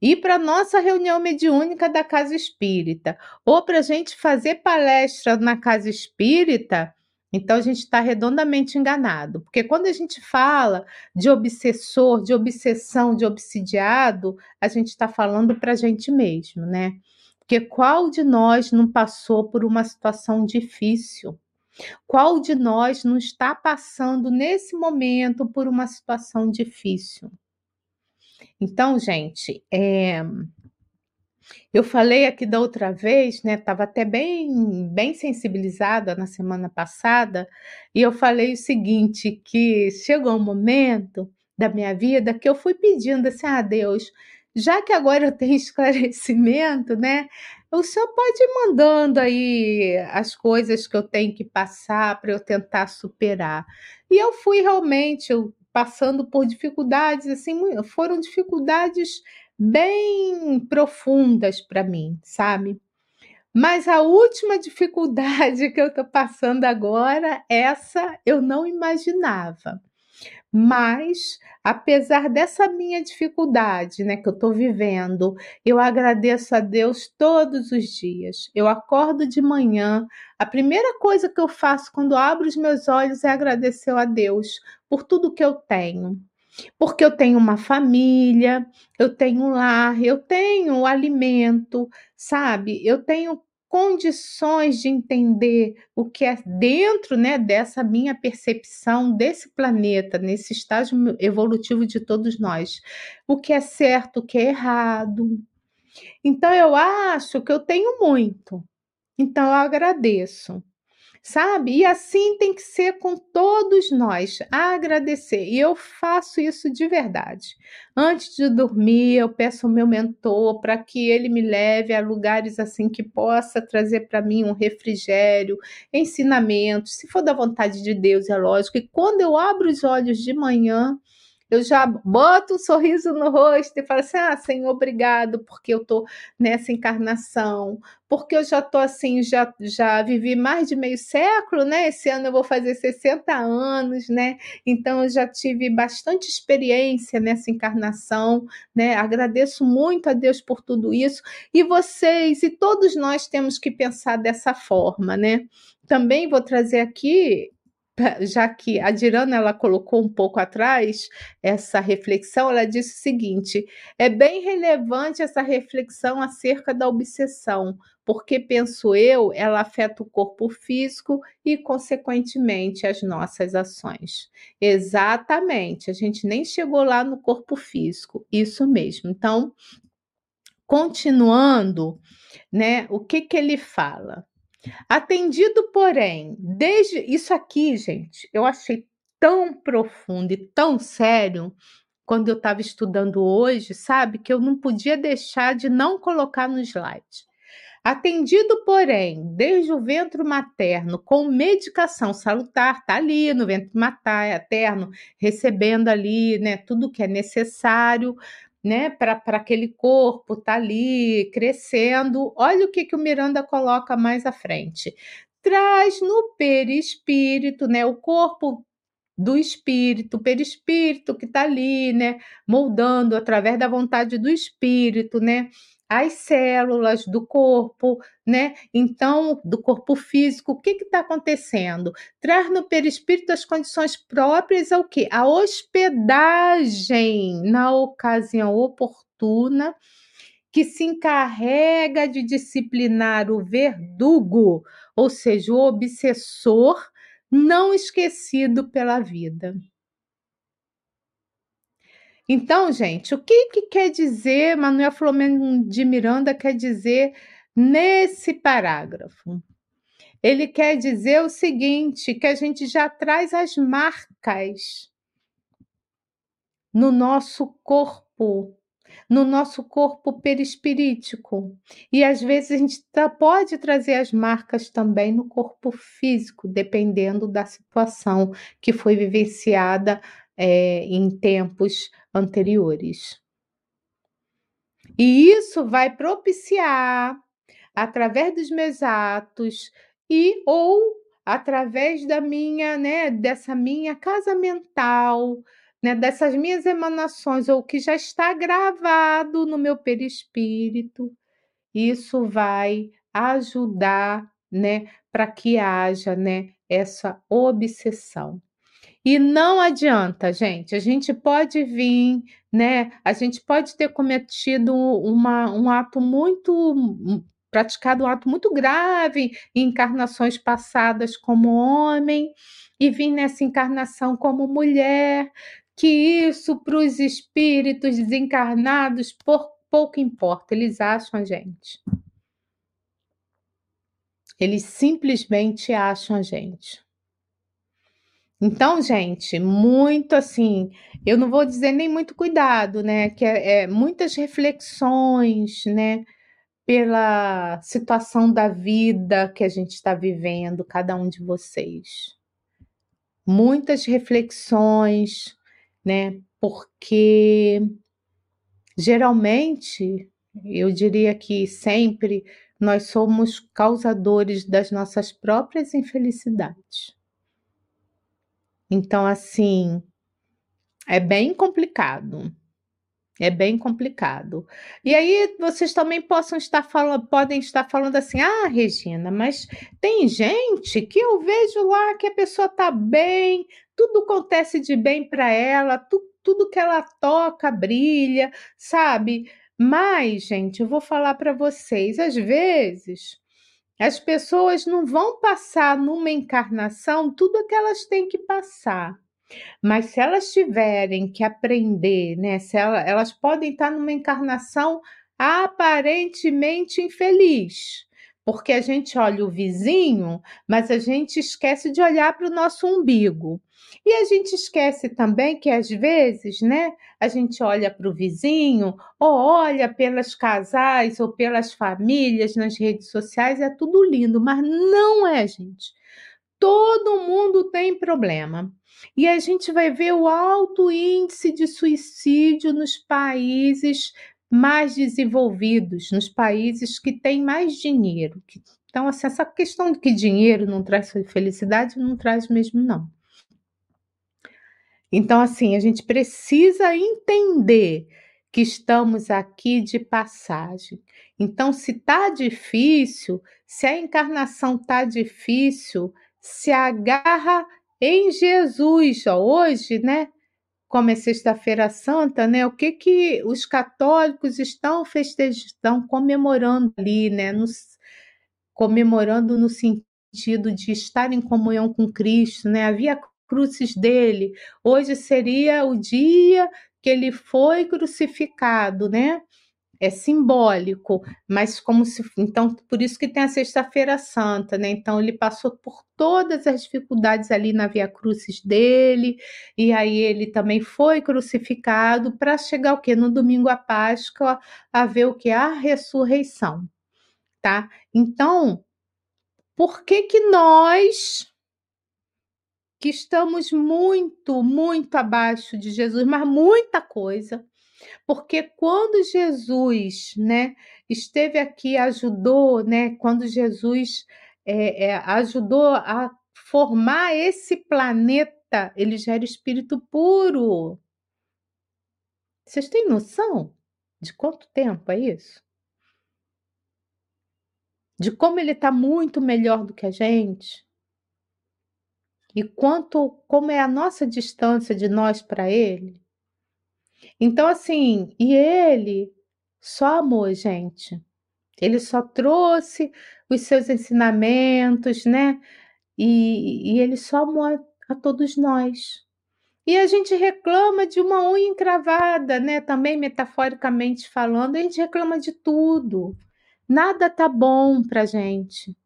ir para a nossa reunião mediúnica da Casa Espírita ou para a gente fazer palestra na Casa Espírita, então a gente está redondamente enganado, porque quando a gente fala de obsessor, de obsessão, de obsidiado, a gente está falando para a gente mesmo, né? Porque qual de nós não passou por uma situação difícil? Qual de nós não está passando nesse momento por uma situação difícil? Então, gente, é, eu falei aqui da outra vez, né? Estava até bem, bem sensibilizada na semana passada, e eu falei o seguinte: que chegou um momento da minha vida que eu fui pedindo assim, ah, Deus, já que agora eu tenho esclarecimento, né? O senhor pode ir mandando aí as coisas que eu tenho que passar para eu tentar superar. E eu fui realmente passando por dificuldades, assim, foram dificuldades bem profundas para mim, sabe? Mas a última dificuldade que eu estou passando agora, essa eu não imaginava. Mas, apesar dessa minha dificuldade, né, que eu estou vivendo, eu agradeço a Deus todos os dias. Eu acordo de manhã, a primeira coisa que eu faço quando abro os meus olhos é agradecer a Deus por tudo que eu tenho porque eu tenho uma família, eu tenho um lar, eu tenho alimento, sabe? Eu tenho condições de entender o que é dentro, né, dessa minha percepção desse planeta, nesse estágio evolutivo de todos nós, o que é certo, o que é errado. Então eu acho que eu tenho muito. Então eu agradeço sabe? E assim tem que ser com todos nós, agradecer. E eu faço isso de verdade. Antes de dormir, eu peço ao meu mentor para que ele me leve a lugares assim que possa trazer para mim um refrigério, ensinamento, se for da vontade de Deus, é lógico. E quando eu abro os olhos de manhã, eu já boto um sorriso no rosto e falo assim: ah, Senhor, obrigado, porque eu estou nessa encarnação, porque eu já estou assim, já, já vivi mais de meio século, né? Esse ano eu vou fazer 60 anos, né? Então eu já tive bastante experiência nessa encarnação, né? Agradeço muito a Deus por tudo isso. E vocês e todos nós temos que pensar dessa forma, né? Também vou trazer aqui já que a Dirana ela colocou um pouco atrás essa reflexão, ela disse o seguinte: é bem relevante essa reflexão acerca da obsessão, porque penso eu, ela afeta o corpo físico e, consequentemente, as nossas ações. Exatamente, a gente nem chegou lá no corpo físico, isso mesmo. Então, continuando, né? O que que ele fala? Atendido, porém, desde isso aqui, gente, eu achei tão profundo e tão sério quando eu estava estudando hoje, sabe, que eu não podia deixar de não colocar no slide. Atendido, porém, desde o ventre materno com medicação salutar, tá ali no ventre materno, recebendo ali, né, tudo que é necessário né, para aquele corpo tá ali crescendo. Olha o que, que o Miranda coloca mais à frente. Traz no perispírito, né, o corpo do espírito, perispírito que está ali, né, moldando através da vontade do espírito, né, as células do corpo, né? Então, do corpo físico, o que está acontecendo? Traz no perispírito as condições próprias ao quê? A hospedagem na ocasião oportuna, que se encarrega de disciplinar o verdugo, ou seja, o obsessor não esquecido pela vida. Então, gente, o que, que quer dizer, Manuel Flamengo de Miranda quer dizer nesse parágrafo? Ele quer dizer o seguinte: que a gente já traz as marcas no nosso corpo, no nosso corpo perispirítico. E às vezes a gente tá, pode trazer as marcas também no corpo físico, dependendo da situação que foi vivenciada é, em tempos anteriores. E isso vai propiciar, através dos meus atos e ou através da minha, né, dessa minha casa mental, né, dessas minhas emanações ou que já está gravado no meu perispírito, isso vai ajudar, né, para que haja, né, essa obsessão. E não adianta, gente. A gente pode vir, né? A gente pode ter cometido uma, um ato muito praticado um ato muito grave em encarnações passadas como homem e vir nessa encarnação como mulher, que isso para os espíritos desencarnados por pouco importa, eles acham a gente. Eles simplesmente acham a gente. Então, gente, muito assim, eu não vou dizer nem muito cuidado, né? Que é, é muitas reflexões, né? Pela situação da vida que a gente está vivendo, cada um de vocês. Muitas reflexões, né? Porque geralmente, eu diria que sempre, nós somos causadores das nossas próprias infelicidades. Então, assim, é bem complicado. É bem complicado. E aí vocês também possam estar falando, podem estar falando assim: "Ah, Regina, mas tem gente que eu vejo lá que a pessoa tá bem, tudo acontece de bem para ela, tu, tudo que ela toca brilha, sabe? Mas, gente, eu vou falar para vocês, às vezes as pessoas não vão passar numa encarnação tudo o que elas têm que passar. Mas se elas tiverem que aprender, né? Se ela, elas podem estar numa encarnação aparentemente infeliz, porque a gente olha o vizinho, mas a gente esquece de olhar para o nosso umbigo. E a gente esquece também que às vezes, né, a gente olha para o vizinho, ou olha pelas casais ou pelas famílias nas redes sociais, é tudo lindo, mas não é, gente. Todo mundo tem problema. E a gente vai ver o alto índice de suicídio nos países mais desenvolvidos, nos países que têm mais dinheiro. Então, assim, essa questão de que dinheiro não traz felicidade, não traz mesmo, não. Então, assim, a gente precisa entender que estamos aqui de passagem. Então, se tá difícil, se a encarnação tá difícil, se agarra em Jesus. Ó, hoje, né? Como é Sexta-feira Santa, né? O que que os católicos estão festejando, estão comemorando ali, né? Nos, comemorando no sentido de estar em comunhão com Cristo, né? Havia crucis dele. Hoje seria o dia que ele foi crucificado, né? É simbólico, mas como se então por isso que tem a Sexta-feira Santa, né? Então ele passou por todas as dificuldades ali na Via Crucis dele, e aí ele também foi crucificado para chegar o quê? No domingo a Páscoa a ver o que a ressurreição, tá? Então, por que que nós que estamos muito, muito abaixo de Jesus, mas muita coisa. Porque quando Jesus, né, esteve aqui, ajudou, né, quando Jesus é, é, ajudou a formar esse planeta, ele já era espírito puro. Vocês têm noção de quanto tempo é isso? De como ele está muito melhor do que a gente? e quanto como é a nossa distância de nós para ele. Então assim, e ele só amou, gente. Ele só trouxe os seus ensinamentos, né? E, e ele só amou a, a todos nós. E a gente reclama de uma unha encravada, né? Também metaforicamente falando, a gente reclama de tudo. Nada tá bom pra gente.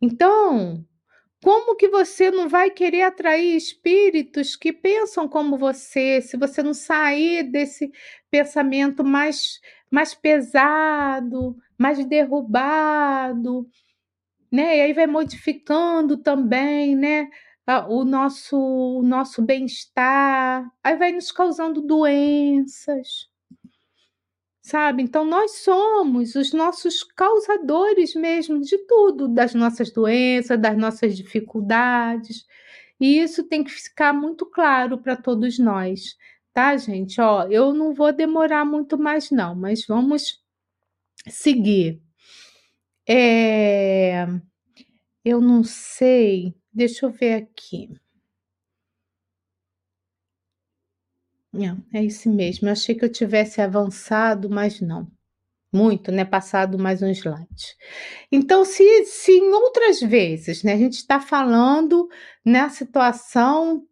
Então, como que você não vai querer atrair espíritos que pensam como você, se você não sair desse pensamento mais, mais pesado, mais derrubado, né? E aí vai modificando também, né? O nosso, o nosso bem-estar, aí vai nos causando doenças sabe? Então nós somos os nossos causadores mesmo de tudo, das nossas doenças, das nossas dificuldades. E isso tem que ficar muito claro para todos nós, tá, gente? Ó, eu não vou demorar muito mais não, mas vamos seguir. É... Eu não sei, deixa eu ver aqui. É, isso mesmo. Eu achei que eu tivesse avançado, mas não. Muito, né? Passado mais um slide. Então, se, se em outras vezes, né, a gente está falando na situação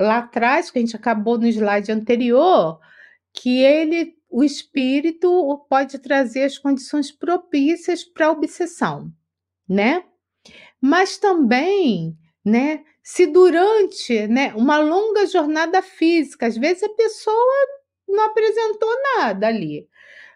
lá atrás, que a gente acabou no slide anterior, que ele, o espírito, pode trazer as condições propícias para a obsessão, né? Mas também, né, se durante né, uma longa jornada física, às vezes a pessoa não apresentou nada ali,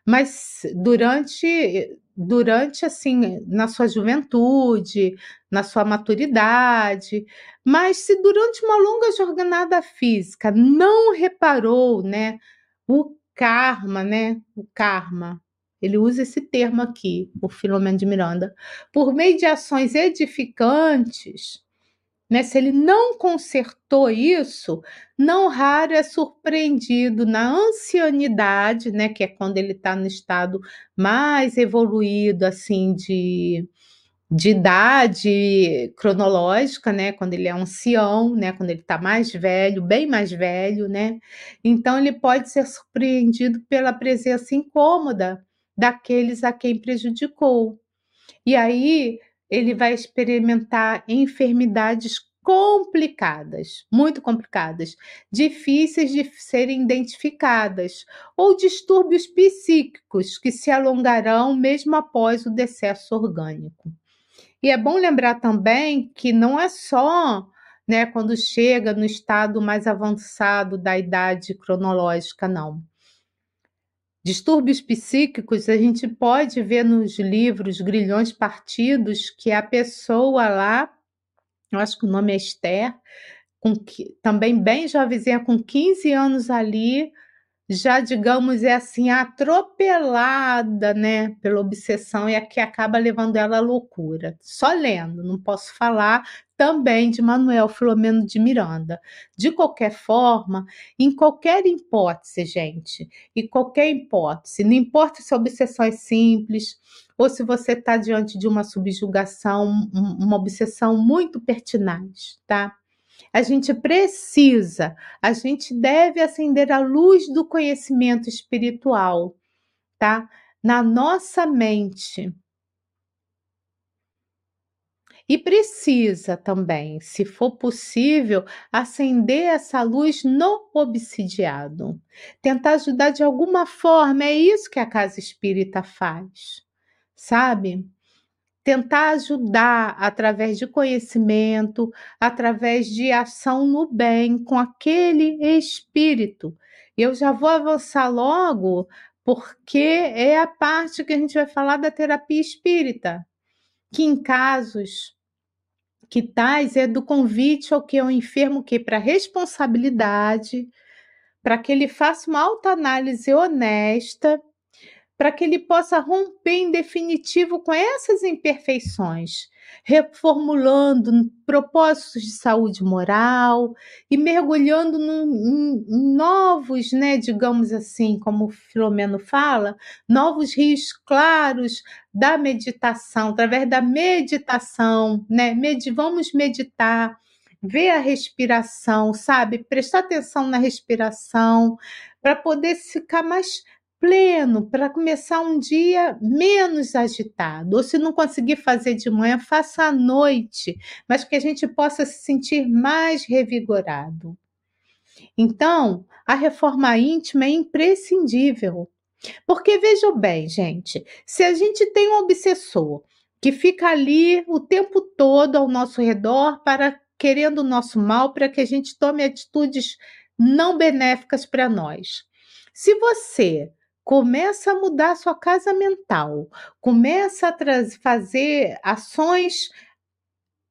mas durante durante assim na sua juventude, na sua maturidade, mas se durante uma longa jornada física não reparou, né, o karma, né, o karma, ele usa esse termo aqui, o Filomeno de Miranda, por meio de ações edificantes, né? Se ele não consertou isso, não raro é surpreendido na ancianidade, né? que é quando ele está no estado mais evoluído assim de, de idade cronológica, né? Quando ele é ancião, né? Quando ele está mais velho, bem mais velho, né? Então ele pode ser surpreendido pela presença incômoda daqueles a quem prejudicou. E aí ele vai experimentar enfermidades complicadas, muito complicadas, difíceis de serem identificadas, ou distúrbios psíquicos que se alongarão mesmo após o decesso orgânico. E é bom lembrar também que não é só né, quando chega no estado mais avançado da idade cronológica, não. Distúrbios psíquicos a gente pode ver nos livros Grilhões Partidos que a pessoa lá, eu acho que o nome é Esther, com também bem jovenzinha, com 15 anos ali, já, digamos, é assim, atropelada, né, pela obsessão e a que acaba levando ela à loucura. Só lendo, não posso falar também de Manuel Filomeno de Miranda. De qualquer forma, em qualquer hipótese, gente, e qualquer hipótese, não importa se a obsessão é simples ou se você está diante de uma subjugação, uma obsessão muito pertinaz, tá? A gente precisa, a gente deve acender a luz do conhecimento espiritual, tá? Na nossa mente. E precisa também, se for possível, acender essa luz no obsidiado. Tentar ajudar de alguma forma, é isso que a casa espírita faz, sabe? Tentar ajudar através de conhecimento, através de ação no bem com aquele espírito. Eu já vou avançar logo, porque é a parte que a gente vai falar da terapia espírita, que em casos que tais é do convite ao que é o enfermo que para responsabilidade, para que ele faça uma autoanálise honesta para que ele possa romper em definitivo com essas imperfeições, reformulando propósitos de saúde moral e mergulhando em, em novos, né, digamos assim, como o Filomeno fala, novos rios claros da meditação, através da meditação, né? Med vamos meditar, ver a respiração, sabe? Prestar atenção na respiração para poder ficar mais pleno para começar um dia menos agitado. Ou se não conseguir fazer de manhã, faça à noite, mas que a gente possa se sentir mais revigorado. Então, a reforma íntima é imprescindível. Porque vejam bem, gente, se a gente tem um obsessor que fica ali o tempo todo ao nosso redor para querendo o nosso mal para que a gente tome atitudes não benéficas para nós. Se você começa a mudar sua casa mental, começa a fazer ações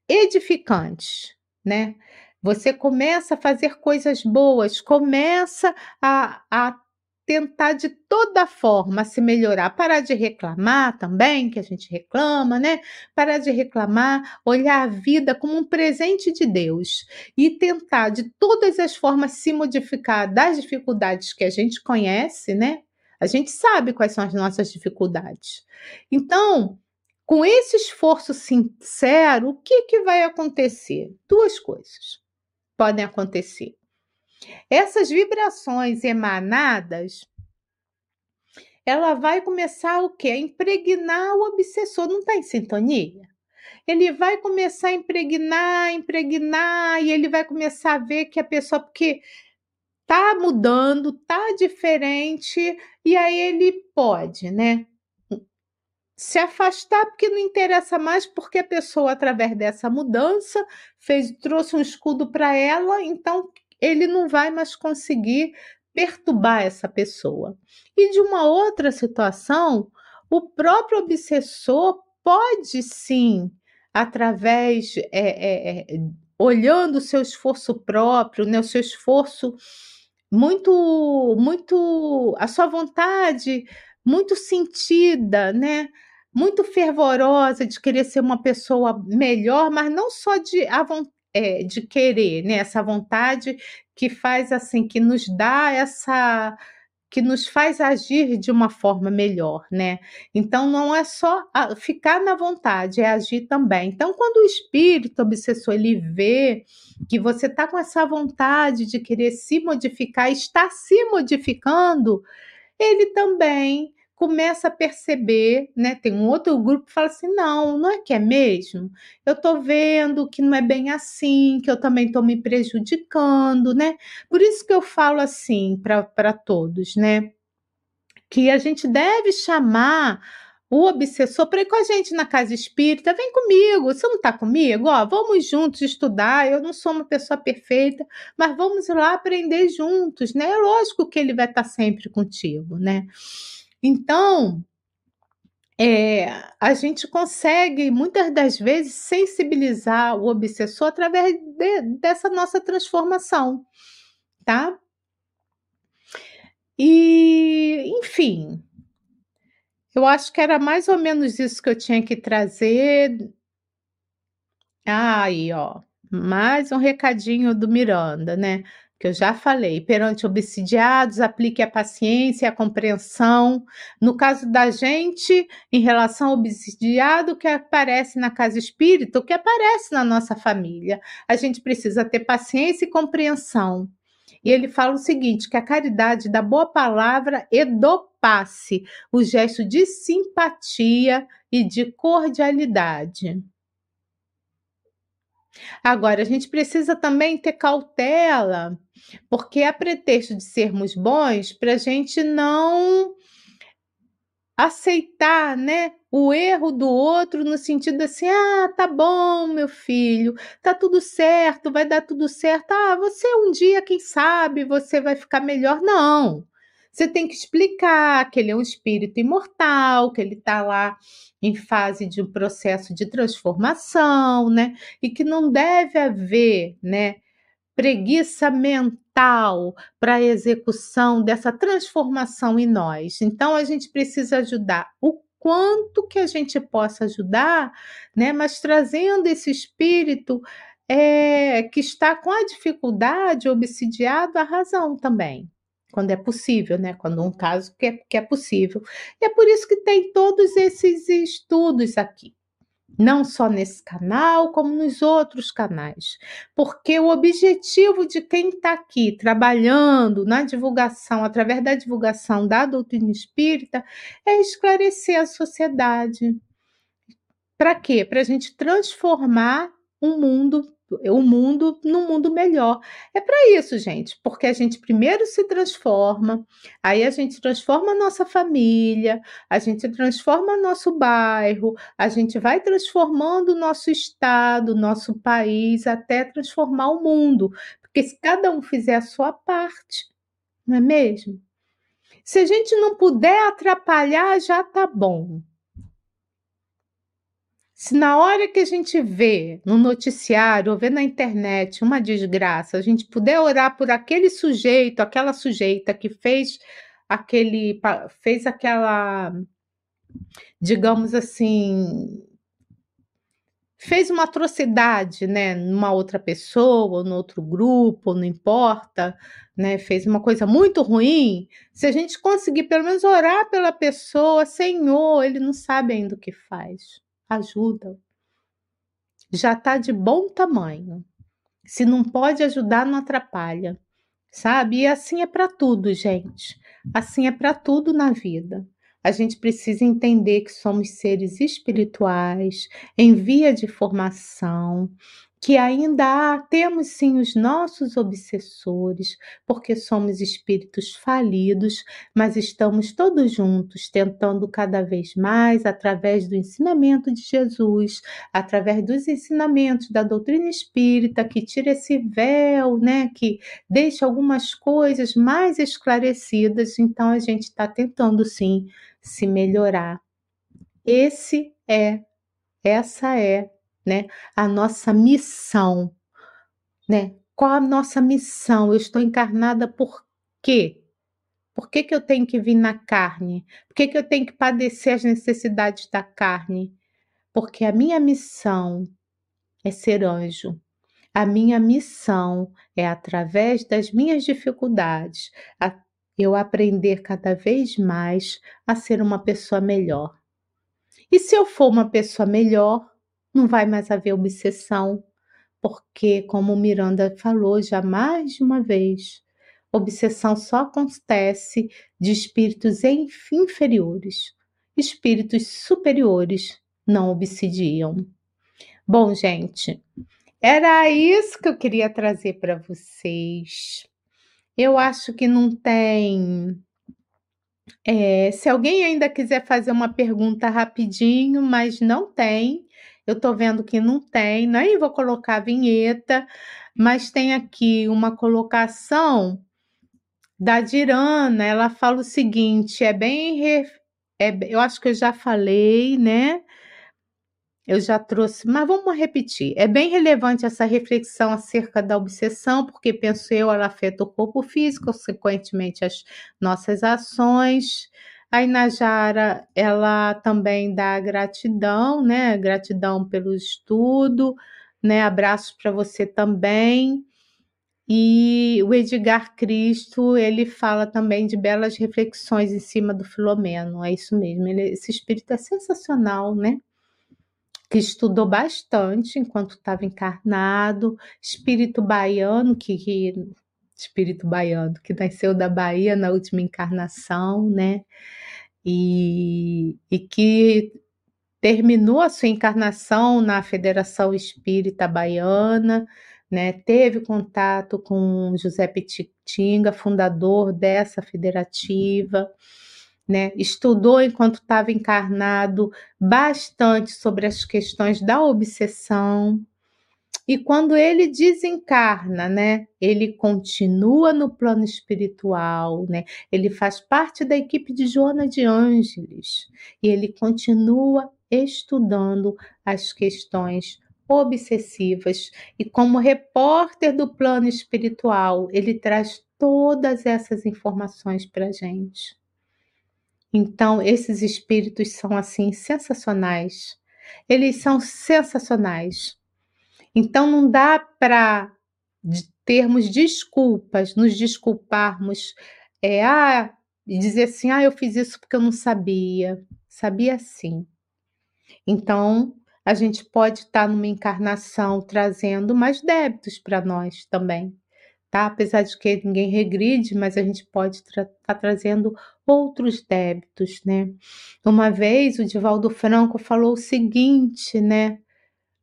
edificantes, né? Você começa a fazer coisas boas, começa a, a tentar de toda forma se melhorar, parar de reclamar também, que a gente reclama, né? Parar de reclamar, olhar a vida como um presente de Deus e tentar de todas as formas se modificar das dificuldades que a gente conhece, né? A gente sabe quais são as nossas dificuldades. Então, com esse esforço sincero, o que, que vai acontecer? Duas coisas podem acontecer. Essas vibrações emanadas, ela vai começar o quê? A impregnar o obsessor, não está em sintonia? Ele vai começar a impregnar, impregnar, e ele vai começar a ver que a pessoa, porque tá mudando, tá diferente, e aí ele pode, né? Se afastar porque não interessa mais, porque a pessoa, através dessa mudança, fez, trouxe um escudo para ela, então ele não vai mais conseguir perturbar essa pessoa. E de uma outra situação, o próprio obsessor pode sim, através, é, é, é, olhando o seu esforço próprio, né, o seu esforço muito, muito, a sua vontade muito sentida, né? Muito fervorosa de querer ser uma pessoa melhor, mas não só de a é, de querer, né? Essa vontade que faz assim, que nos dá essa que nos faz agir de uma forma melhor, né? Então não é só ficar na vontade, é agir também. Então quando o espírito obsessor ele vê que você está com essa vontade de querer se modificar, está se modificando, ele também começa a perceber, né? Tem um outro grupo que fala assim: não, não é que é mesmo? Eu tô vendo que não é bem assim, que eu também tô me prejudicando, né? Por isso que eu falo assim para todos, né? Que a gente deve chamar o obsessor para ir com a gente na casa espírita, vem comigo, você não está comigo? Ó, vamos juntos estudar. Eu não sou uma pessoa perfeita, mas vamos lá aprender juntos, né? É lógico que ele vai estar tá sempre contigo, né? Então, é, a gente consegue muitas das vezes sensibilizar o obsessor através de, dessa nossa transformação, tá? E, enfim, eu acho que era mais ou menos isso que eu tinha que trazer. Aí, ó, mais um recadinho do Miranda, né? Que eu já falei, perante obsidiados, aplique a paciência e a compreensão. No caso da gente, em relação ao obsidiado que aparece na casa espírita, o que aparece na nossa família, a gente precisa ter paciência e compreensão. E ele fala o seguinte: que a caridade da boa palavra e do passe, o gesto de simpatia e de cordialidade. Agora, a gente precisa também ter cautela, porque a pretexto de sermos bons, para a gente não aceitar, né, o erro do outro no sentido assim, ah, tá bom, meu filho, tá tudo certo, vai dar tudo certo. Ah, você um dia, quem sabe, você vai ficar melhor. Não. Você tem que explicar que ele é um espírito imortal, que ele está lá em fase de um processo de transformação, né? E que não deve haver, né? Preguiça mental para a execução dessa transformação em nós. Então a gente precisa ajudar o quanto que a gente possa ajudar, né? Mas trazendo esse espírito é, que está com a dificuldade obsidiado à razão também quando é possível, né? Quando um caso que é, que é possível. E é por isso que tem todos esses estudos aqui, não só nesse canal, como nos outros canais. Porque o objetivo de quem está aqui trabalhando na divulgação, através da divulgação da doutrina espírita, é esclarecer a sociedade. Para quê? Para a gente transformar um mundo o mundo num mundo melhor. É para isso, gente, porque a gente primeiro se transforma, aí a gente transforma a nossa família, a gente transforma nosso bairro, a gente vai transformando o nosso estado, nosso país, até transformar o mundo. Porque se cada um fizer a sua parte, não é mesmo? Se a gente não puder atrapalhar, já tá bom. Se na hora que a gente vê no noticiário ou vê na internet uma desgraça, a gente puder orar por aquele sujeito, aquela sujeita que fez aquele fez aquela digamos assim, fez uma atrocidade, né, numa outra pessoa, ou no outro grupo, não importa, né, fez uma coisa muito ruim, se a gente conseguir pelo menos orar pela pessoa, Senhor, ele não sabe ainda o que faz ajuda. Já está de bom tamanho. Se não pode ajudar, não atrapalha. Sabe? E assim é para tudo, gente. Assim é para tudo na vida. A gente precisa entender que somos seres espirituais, em via de formação, que ainda há, temos sim os nossos obsessores, porque somos espíritos falidos, mas estamos todos juntos tentando cada vez mais, através do ensinamento de Jesus, através dos ensinamentos da doutrina espírita, que tira esse véu, né, que deixa algumas coisas mais esclarecidas, então a gente está tentando sim se melhorar. Esse é, essa é né? A nossa missão, né? Qual a nossa missão? Eu estou encarnada por quê? Por que, que eu tenho que vir na carne? Por que, que eu tenho que padecer as necessidades da carne? Porque a minha missão é ser anjo. A minha missão é, através das minhas dificuldades, eu aprender cada vez mais a ser uma pessoa melhor. E se eu for uma pessoa melhor, não vai mais haver obsessão, porque, como Miranda falou já mais de uma vez, obsessão só acontece de espíritos inferiores. Espíritos superiores não obsidiam. Bom, gente, era isso que eu queria trazer para vocês. Eu acho que não tem é, se alguém ainda quiser fazer uma pergunta rapidinho, mas não tem, eu tô vendo que não tem, nem vou colocar a vinheta, mas tem aqui uma colocação da Dirana. Ela fala o seguinte: é bem. É, eu acho que eu já falei, né? Eu já trouxe, mas vamos repetir. É bem relevante essa reflexão acerca da obsessão, porque penso eu, ela afeta o corpo físico, consequentemente as nossas ações. A Inajara, ela também dá gratidão, né? Gratidão pelo estudo, né? Abraços para você também. E o Edgar Cristo, ele fala também de belas reflexões em cima do Filomeno. É isso mesmo. Ele, esse espírito é sensacional, né? que estudou bastante enquanto estava encarnado, espírito baiano, que, que, espírito baiano, que nasceu da Bahia na última encarnação, né? E, e que terminou a sua encarnação na Federação Espírita Baiana, né? Teve contato com José Petitinga, fundador dessa federativa né? Estudou enquanto estava encarnado bastante sobre as questões da obsessão. E quando ele desencarna, né, ele continua no plano espiritual, né? Ele faz parte da equipe de Joana de Ângeles e ele continua estudando as questões obsessivas e como repórter do plano espiritual, ele traz todas essas informações para gente. Então, esses espíritos são assim sensacionais. Eles são sensacionais. Então, não dá para termos desculpas, nos desculparmos, é, ah, e dizer assim, ah, eu fiz isso porque eu não sabia. Sabia sim. Então, a gente pode estar numa encarnação trazendo mais débitos para nós também, tá? Apesar de que ninguém regride, mas a gente pode estar tra tá trazendo outros débitos, né? Uma vez o Divaldo Franco falou o seguinte, né?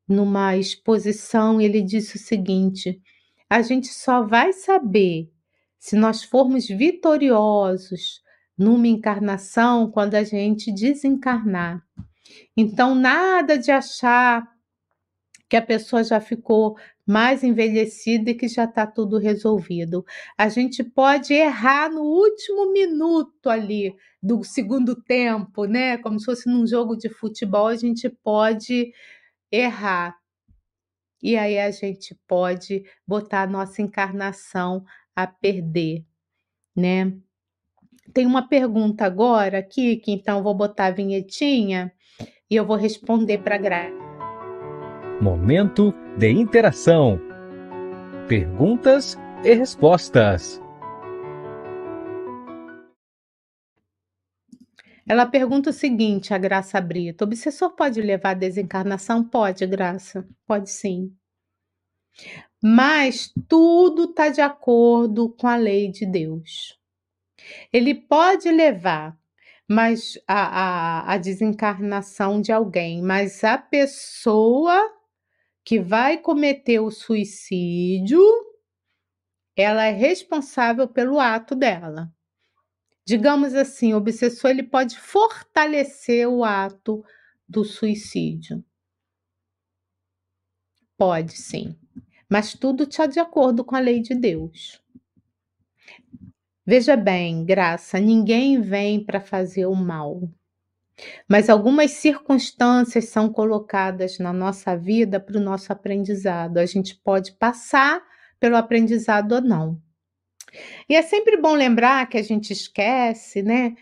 Numa exposição, ele disse o seguinte: a gente só vai saber se nós formos vitoriosos numa encarnação quando a gente desencarnar. Então, nada de achar que a pessoa já ficou mais envelhecida e que já está tudo resolvido. A gente pode errar no último minuto ali do segundo tempo, né? Como se fosse num jogo de futebol, a gente pode errar. E aí a gente pode botar a nossa encarnação a perder, né? Tem uma pergunta agora aqui, que então vou botar a vinhetinha e eu vou responder para a Gra. Momento de interação. Perguntas e respostas. Ela pergunta o seguinte, a Graça Brito: o obsessor pode levar a desencarnação? Pode, Graça, pode sim. Mas tudo está de acordo com a lei de Deus. Ele pode levar mas a, a, a desencarnação de alguém, mas a pessoa que vai cometer o suicídio, ela é responsável pelo ato dela. Digamos assim, o obsessor ele pode fortalecer o ato do suicídio. Pode sim, mas tudo está de acordo com a lei de Deus. Veja bem, Graça, ninguém vem para fazer o mal. Mas algumas circunstâncias são colocadas na nossa vida para o nosso aprendizado. A gente pode passar pelo aprendizado ou não. E é sempre bom lembrar que a gente esquece, né,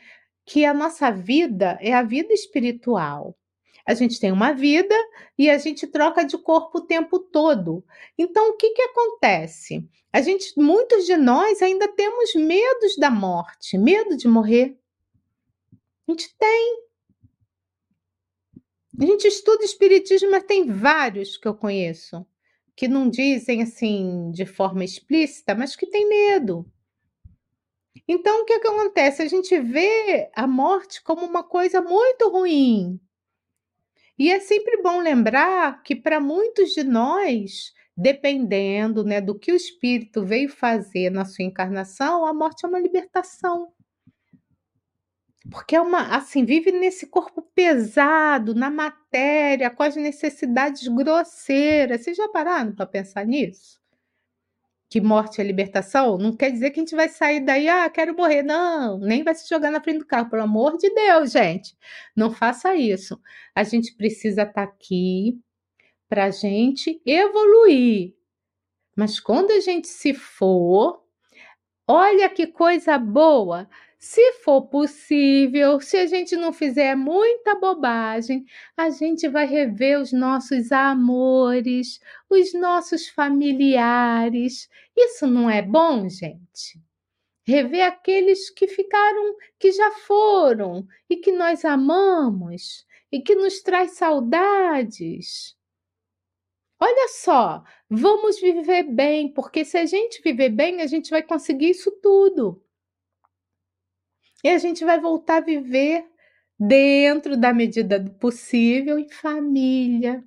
que a nossa vida é a vida espiritual. A gente tem uma vida e a gente troca de corpo o tempo todo. Então, o que, que acontece? A gente, muitos de nós ainda temos medos da morte, medo de morrer. A gente tem. A gente estuda espiritismo, mas tem vários que eu conheço que não dizem assim de forma explícita, mas que tem medo. Então, o que, que acontece? A gente vê a morte como uma coisa muito ruim. E é sempre bom lembrar que para muitos de nós, dependendo né, do que o espírito veio fazer na sua encarnação, a morte é uma libertação. Porque é uma, assim, vive nesse corpo pesado, na matéria, com as necessidades grosseiras. Vocês já pararam para pensar nisso? que morte é libertação, não quer dizer que a gente vai sair daí, ah, quero morrer. Não, nem vai se jogar na frente do carro, pelo amor de Deus, gente. Não faça isso. A gente precisa estar tá aqui para gente evoluir. Mas quando a gente se for, olha que coisa boa. Se for possível, se a gente não fizer muita bobagem, a gente vai rever os nossos amores, os nossos familiares. Isso não é bom, gente? Rever aqueles que ficaram, que já foram e que nós amamos e que nos traz saudades. Olha só, vamos viver bem, porque se a gente viver bem, a gente vai conseguir isso tudo. E a gente vai voltar a viver dentro da medida do possível em família.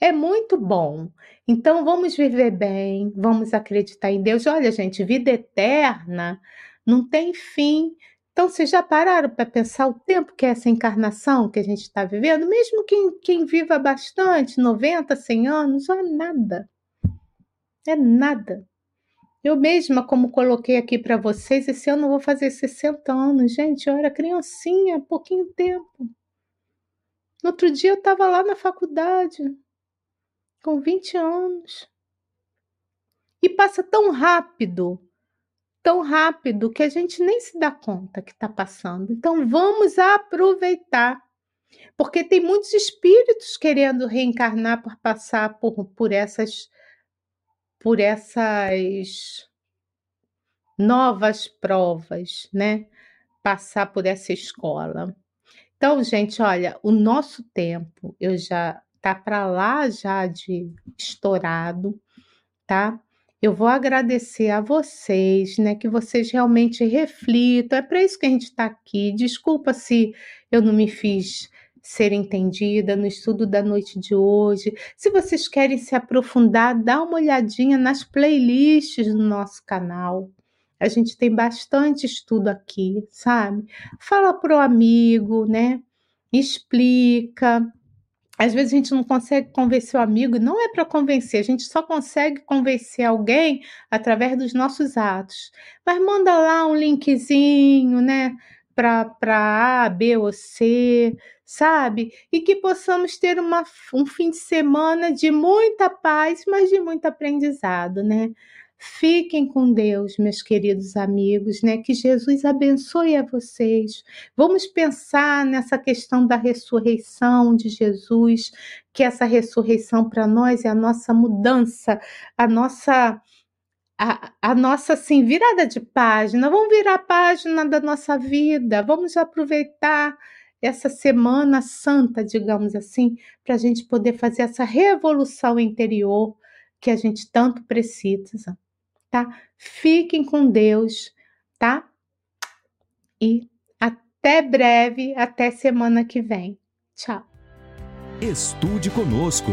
É muito bom. Então vamos viver bem, vamos acreditar em Deus. Olha, gente, vida eterna não tem fim. Então, vocês já pararam para pensar o tempo que é essa encarnação que a gente está vivendo? Mesmo quem, quem viva bastante, 90, 100 anos, não é nada. É nada. Eu mesma, como coloquei aqui para vocês, esse ano eu vou fazer 60 anos. Gente, eu era criancinha, pouquinho tempo. No outro dia eu estava lá na faculdade, com 20 anos. E passa tão rápido, tão rápido, que a gente nem se dá conta que está passando. Então vamos aproveitar. Porque tem muitos espíritos querendo reencarnar por passar por, por essas por essas novas provas, né? Passar por essa escola. Então, gente, olha, o nosso tempo eu já tá para lá já de estourado, tá? Eu vou agradecer a vocês, né, que vocês realmente reflitam. É para isso que a gente está aqui. Desculpa se eu não me fiz ser entendida no estudo da noite de hoje. Se vocês querem se aprofundar, dá uma olhadinha nas playlists do nosso canal. A gente tem bastante estudo aqui, sabe? Fala pro amigo, né? Explica. Às vezes a gente não consegue convencer o amigo, não é para convencer, a gente só consegue convencer alguém através dos nossos atos. Mas manda lá um linkzinho, né? Para A, B ou C, sabe? E que possamos ter uma, um fim de semana de muita paz, mas de muito aprendizado, né? Fiquem com Deus, meus queridos amigos, né? Que Jesus abençoe a vocês. Vamos pensar nessa questão da ressurreição de Jesus, que essa ressurreição para nós é a nossa mudança, a nossa a, a, nossa assim, virada de página. Vamos virar a página da nossa vida. Vamos aproveitar essa semana santa, digamos assim, para a gente poder fazer essa revolução interior que a gente tanto precisa, tá? Fiquem com Deus, tá? E até breve, até semana que vem. Tchau. Estude conosco.